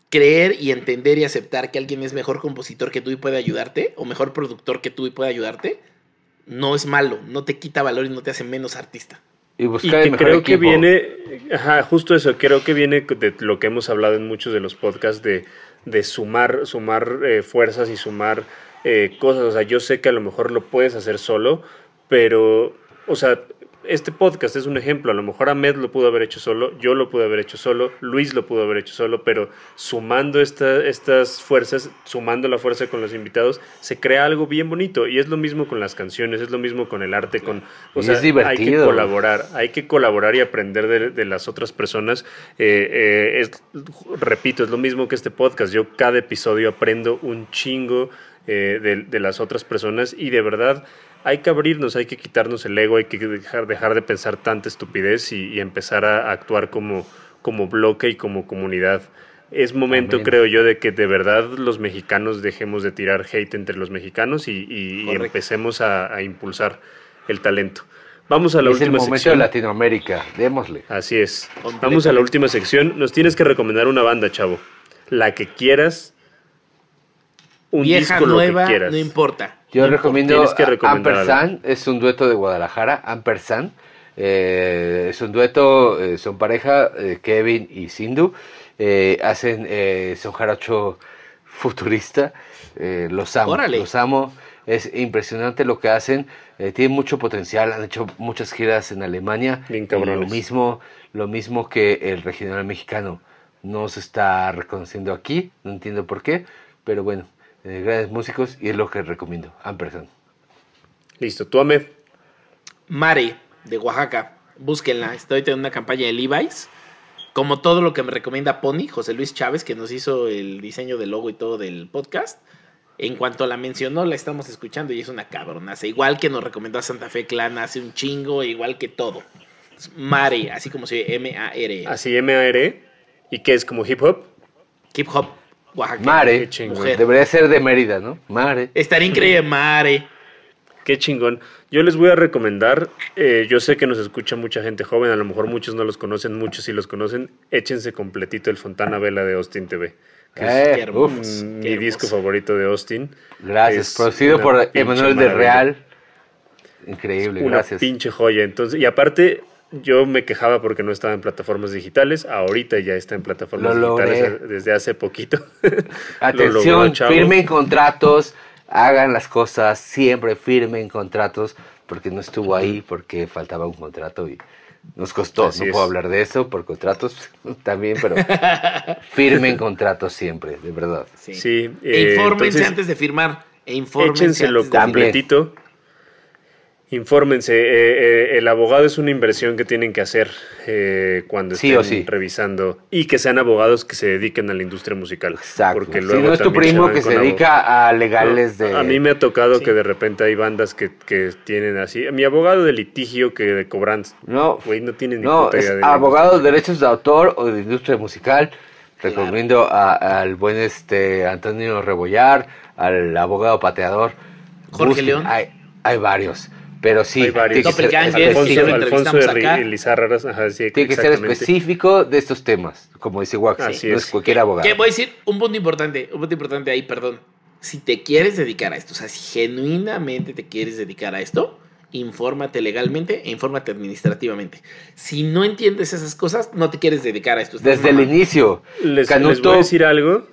creer y entender y aceptar que alguien es mejor compositor que tú y puede ayudarte, o mejor productor que tú y puede ayudarte, no es malo, no te quita valor y no te hace menos artista. Y Y buscar el que mejor creo que equipo. viene, ajá, justo eso, creo que viene de lo que hemos hablado en muchos de los podcasts de, de sumar, sumar eh, fuerzas y sumar eh, cosas. O sea, yo sé que a lo mejor lo puedes hacer solo, pero, o sea, este podcast es un ejemplo. A lo mejor Ahmed lo pudo haber hecho solo, yo lo pude haber hecho solo, Luis lo pudo haber hecho solo, pero sumando esta, estas fuerzas, sumando la fuerza con los invitados, se crea algo bien bonito. Y es lo mismo con las canciones, es lo mismo con el arte, con, o sea, es hay que divertido. colaborar, hay que colaborar y aprender de, de las otras personas. Eh, eh, es, repito, es lo mismo que este podcast. Yo cada episodio aprendo un chingo eh, de, de las otras personas y de verdad hay que abrirnos, hay que quitarnos el ego, hay que dejar, dejar de pensar tanta estupidez y, y empezar a actuar como, como bloque y como comunidad. Es momento, creo yo, de que de verdad los mexicanos dejemos de tirar hate entre los mexicanos y, y- y Correcto. empecemos a, a impulsar el talento. Vamos a la es el última de sección. Latinoamérica, démosle. Así es. Vamos a la última sección. Nos tienes que recomendar una banda, chavo. La que quieras. Un Vieja, disco, nueva, lo que quieras. no importa. Yo recomiendo que Ampersand, es un dueto de Guadalajara, Ampersand. eh, es un dueto, eh, son pareja, eh, Kevin y Sindhu. eh, hacen, son jarocho futurista. los amo, Órale. los amo. Es impresionante lo que hacen. tienen mucho potencial, han hecho muchas giras en Alemania. Bien lo mismo, lo mismo que el regional mexicano. No se está reconociendo aquí, no entiendo por qué, pero bueno, eh, grandes músicos y es lo que recomiendo. Ampersand. Listo. Tú, Ahmed. Mare, de Oaxaca. Búsquenla. Estoy en una campaña de Levi's. Como todo lo que me recomienda Pony, José Luis Chávez, que nos hizo el diseño del logo y todo del podcast. En cuanto la mencionó, la estamos escuchando y es una cabronaza. Igual que nos recomendó a Santa Fe Clan hace un chingo, igual que todo. Es Mare, así como se M-A-R. Así M-A-R. ¿Y qué es? ¿Como hip hop? Hip hop, Oaxaca. Mare, Qué chingón. Mujer. debería ser de Mérida, ¿no? Mare. Estaría increíble, Mare. Qué chingón. Yo les voy a recomendar, eh, yo sé que nos escucha mucha gente joven, a lo mejor muchos no los conocen, muchos sí los conocen. Échense completito el Fontana Vela de Austin TV. que es Eh, uf, mi disco favorito de Austin. gracias. Es Producido por Emanuel de. Real. Increíble, Una gracias. pinche joya. Entonces, y aparte, yo me quejaba porque no estaba en plataformas digitales. Ahorita ya está en plataformas Lo digitales logré. desde hace poquito. Lo Atención, logró, chavo. firmen contratos, hagan las cosas, siempre firmen contratos, porque no estuvo ahí, porque faltaba un contrato y nos costó. Así no es. puedo hablar de eso por contratos también, pero firmen contratos siempre, de verdad. Sí. Sí, E eh, infórmense entonces, antes de firmar. E infórmense Échenselo antes de También. completito. Infórmense, eh, eh, el abogado es una inversión que tienen que hacer eh, cuando Sí estén o sí. revisando y que sean abogados que se dediquen a la industria musical. Exacto. Porque si no es tu primo que se dedica a legales de... A mí me ha tocado Sí. que de repente hay bandas que, que tienen así. Mi abogado de litigio que de cobranza. No, Güey, no tiene ni no, puta es idea de abogado de derechos de autor o de industria musical. Recomiendo a- al buen este Antonio Rebollar, al abogado pateador. Jorge León. Hay, hay varios, pero sí, Hay varios. tiene que ser Alfonso, sí, Alfonso de ajá, sí, tiene que ser específico de estos temas, como dice Wax. Así no es. es cualquier abogado. Que voy a decir un punto importante, un punto importante ahí, perdón. Si te quieres dedicar a esto, o sea, si genuinamente te quieres dedicar a esto, infórmate legalmente e infórmate administrativamente. Si no entiendes esas cosas, no te quieres dedicar a esto. Desde el mamando. inicio, Les, les Canuto, voy a decir algo.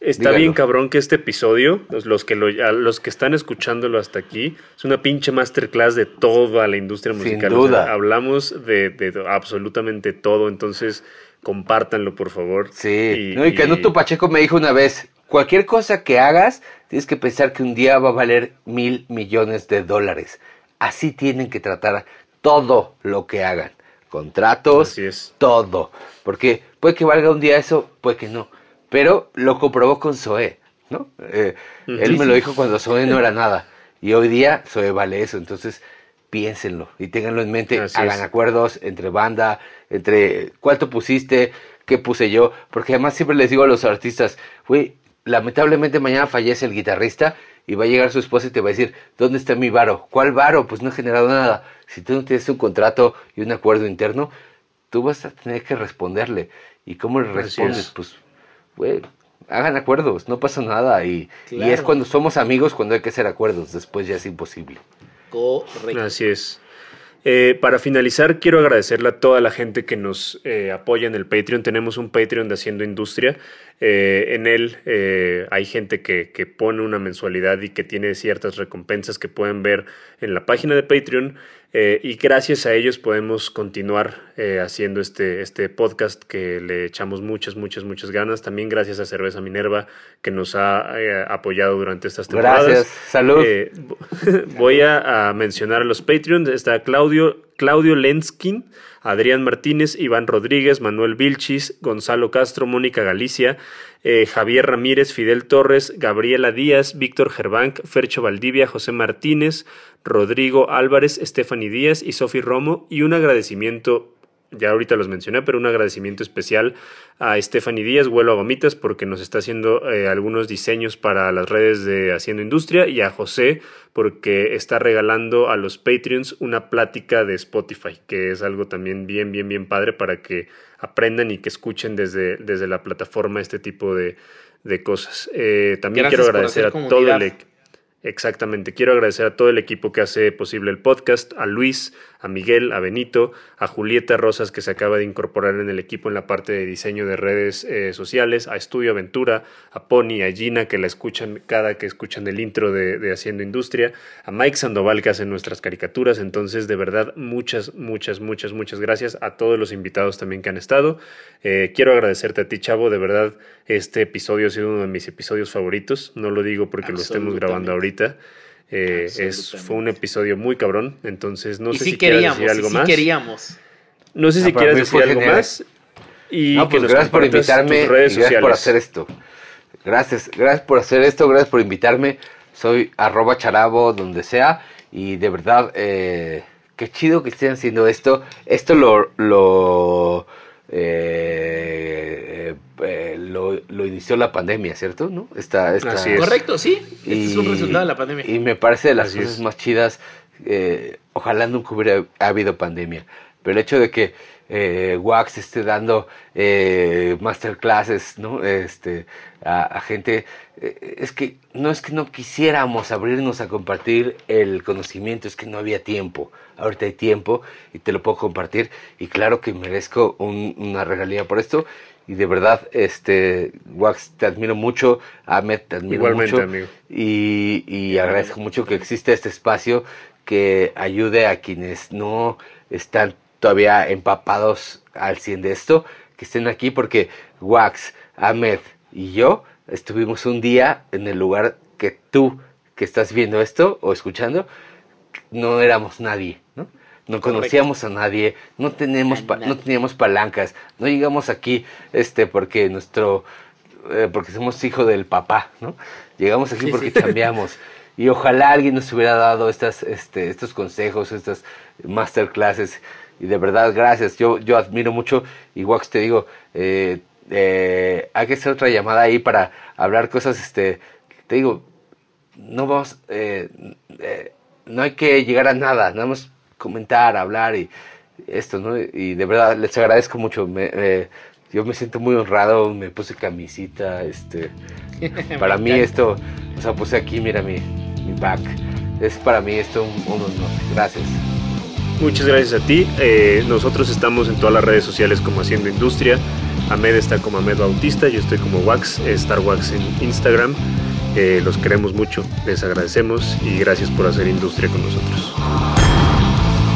Está Dígalo. bien cabrón que este episodio, los, que lo, a los que están escuchándolo hasta aquí, es una pinche masterclass de toda la industria Sin musical. duda. hablamos de, de absolutamente todo, entonces compártanlo por favor. Sí, no, y Canuto Pacheco me dijo una vez, cualquier cosa que hagas, tienes que pensar que un día va a valer mil millones de dólares. Así tienen que tratar todo lo que hagan. Contratos, Así es. todo. Porque puede que valga un día eso, puede que no. Pero lo comprobó con Zoé, ¿no? Eh, Él me lo dijo cuando Zoé no era nada. Y hoy día Zoé vale eso. Entonces, piénsenlo y ténganlo en mente. Así hagan es. acuerdos entre banda, entre cuánto pusiste, qué puse yo. Porque además siempre les digo a los artistas, güey, lamentablemente mañana fallece el guitarrista y va a llegar su esposa y te va a decir, ¿dónde está mi varo? ¿Cuál varo? Pues no he generado nada. Si tú no tienes un contrato y un acuerdo interno, tú vas a tener que responderle. ¿Y cómo le respondes? es. Pues, güey, hagan acuerdos, no pasa nada. Y, y es cuando somos amigos cuando hay que hacer acuerdos, después ya es imposible. Correcto. Así es. Eh, para finalizar, quiero agradecerle a toda la gente que nos eh, apoya en el Patreon. Tenemos un Patreon de Haciendo Industria. Eh, en él hay gente que, que, pone una mensualidad y que tiene ciertas recompensas que pueden ver en la página de Patreon. Y gracias a ellos podemos continuar haciendo este, este podcast que le echamos muchas, muchas, muchas ganas. También gracias a Cerveza Minerva que nos ha apoyado durante estas temporadas. Gracias, salud. voy a, a mencionar a los Patreons. Está Claudio. Claudio, Lenskin, Adrián Martínez, Iván Rodríguez, Manuel Vilchis, Gonzalo Castro, Mónica Galicia, eh, Javier Ramírez, Fidel Torres, Gabriela Díaz, Víctor Gerbank, Fercho Valdivia, José Martínez, Rodrigo Álvarez, Stephanie Díaz y Sofi Romo. Y un agradecimiento ya ahorita los mencioné, pero un agradecimiento especial a Stephanie Díaz, Vuelo a Gomitas, porque nos está haciendo eh, algunos diseños para las redes de Haciendo Industria, y a José, porque está regalando a los Patreons una plática de Spotify, que es algo también bien, bien, bien padre para que aprendan y que escuchen desde, desde la plataforma este tipo de, cosas. Eh, también quiero agradecer a todo el Exactamente. Quiero agradecer a todo el equipo que hace posible el podcast, a Luis, a Miguel, a Benito, a Julieta Rosas que se acaba de incorporar en el equipo en la parte de diseño de redes eh, sociales, a Estudio Aventura, a Pony, a Gina que la escuchan cada que escuchan el intro de, Haciendo Industria, a Mike Sandoval que hace nuestras caricaturas. Entonces, de verdad, muchas, muchas, muchas, muchas gracias a todos los invitados también que han estado. Eh, quiero agradecerte a ti, Chavo. De verdad, este episodio ha sido uno de mis episodios favoritos. No lo digo porque lo estemos grabando ahorita eh, es, fue un episodio muy cabrón, entonces no sé si, quieres decir algo más. queríamos. No sé si quieres decir algo más. Y pues gracias por invitarme gracias por hacer esto. Gracias, gracias por hacer esto, gracias por invitarme. Soy arroba charabo donde sea y de verdad, eh, qué chido que estén haciendo esto. Esto lo, lo eh, eh, lo, lo, inició la pandemia, ¿cierto? ¿No? Esta, esta, Correcto, sí. Este es un resultado de la pandemia. Y me parece de las cosas más chidas. Eh, ojalá nunca hubiera habido pandemia. Pero el hecho de que eh, Wax esté dando eh, masterclasses ¿no? este, a, gente. Eh, es que no es que no quisiéramos abrirnos a compartir el conocimiento, es que no había tiempo. Ahorita hay tiempo y te lo puedo compartir. Y claro que merezco una regalía por esto. Y de verdad, este, Wax, te admiro mucho. Ahmed, te admiro mucho. Amigo. Y, y agradezco mucho que exista este espacio que ayude a quienes no están todavía empapados al 100 de esto, que estén aquí porque Wax, Ahmed y yo estuvimos un día en el lugar que tú que estás viendo esto o escuchando, no éramos nadie, ¿no? No conocíamos a nadie, no tenemos no teníamos palancas, no llegamos aquí este porque nuestro eh, porque somos hijo del papá, ¿no? Llegamos aquí porque cambiamos. Y ojalá alguien nos hubiera dado estas, este, estos consejos, estas masterclasses y de verdad, gracias. Yo, yo admiro mucho. Y Wax, te digo, eh, eh, hay que hacer otra llamada ahí para hablar cosas. Este, te digo, no vamos, no hay que llegar a nada, nada más comentar, hablar y esto, ¿no? Y de verdad, les agradezco mucho. Me, yo me siento muy honrado, me puse camisita, este, para mí esto, o sea, puse aquí, mira mi, mi back. Es para mí esto un, un honor. Gracias. Muchas gracias a ti. Eh, nosotros estamos en todas las redes sociales como Haciendo Industria. Ahmed está como Ahmed Bautista, yo estoy como Wax, Star Wax en Instagram. Eh, los queremos mucho, les agradecemos y gracias por hacer industria con nosotros.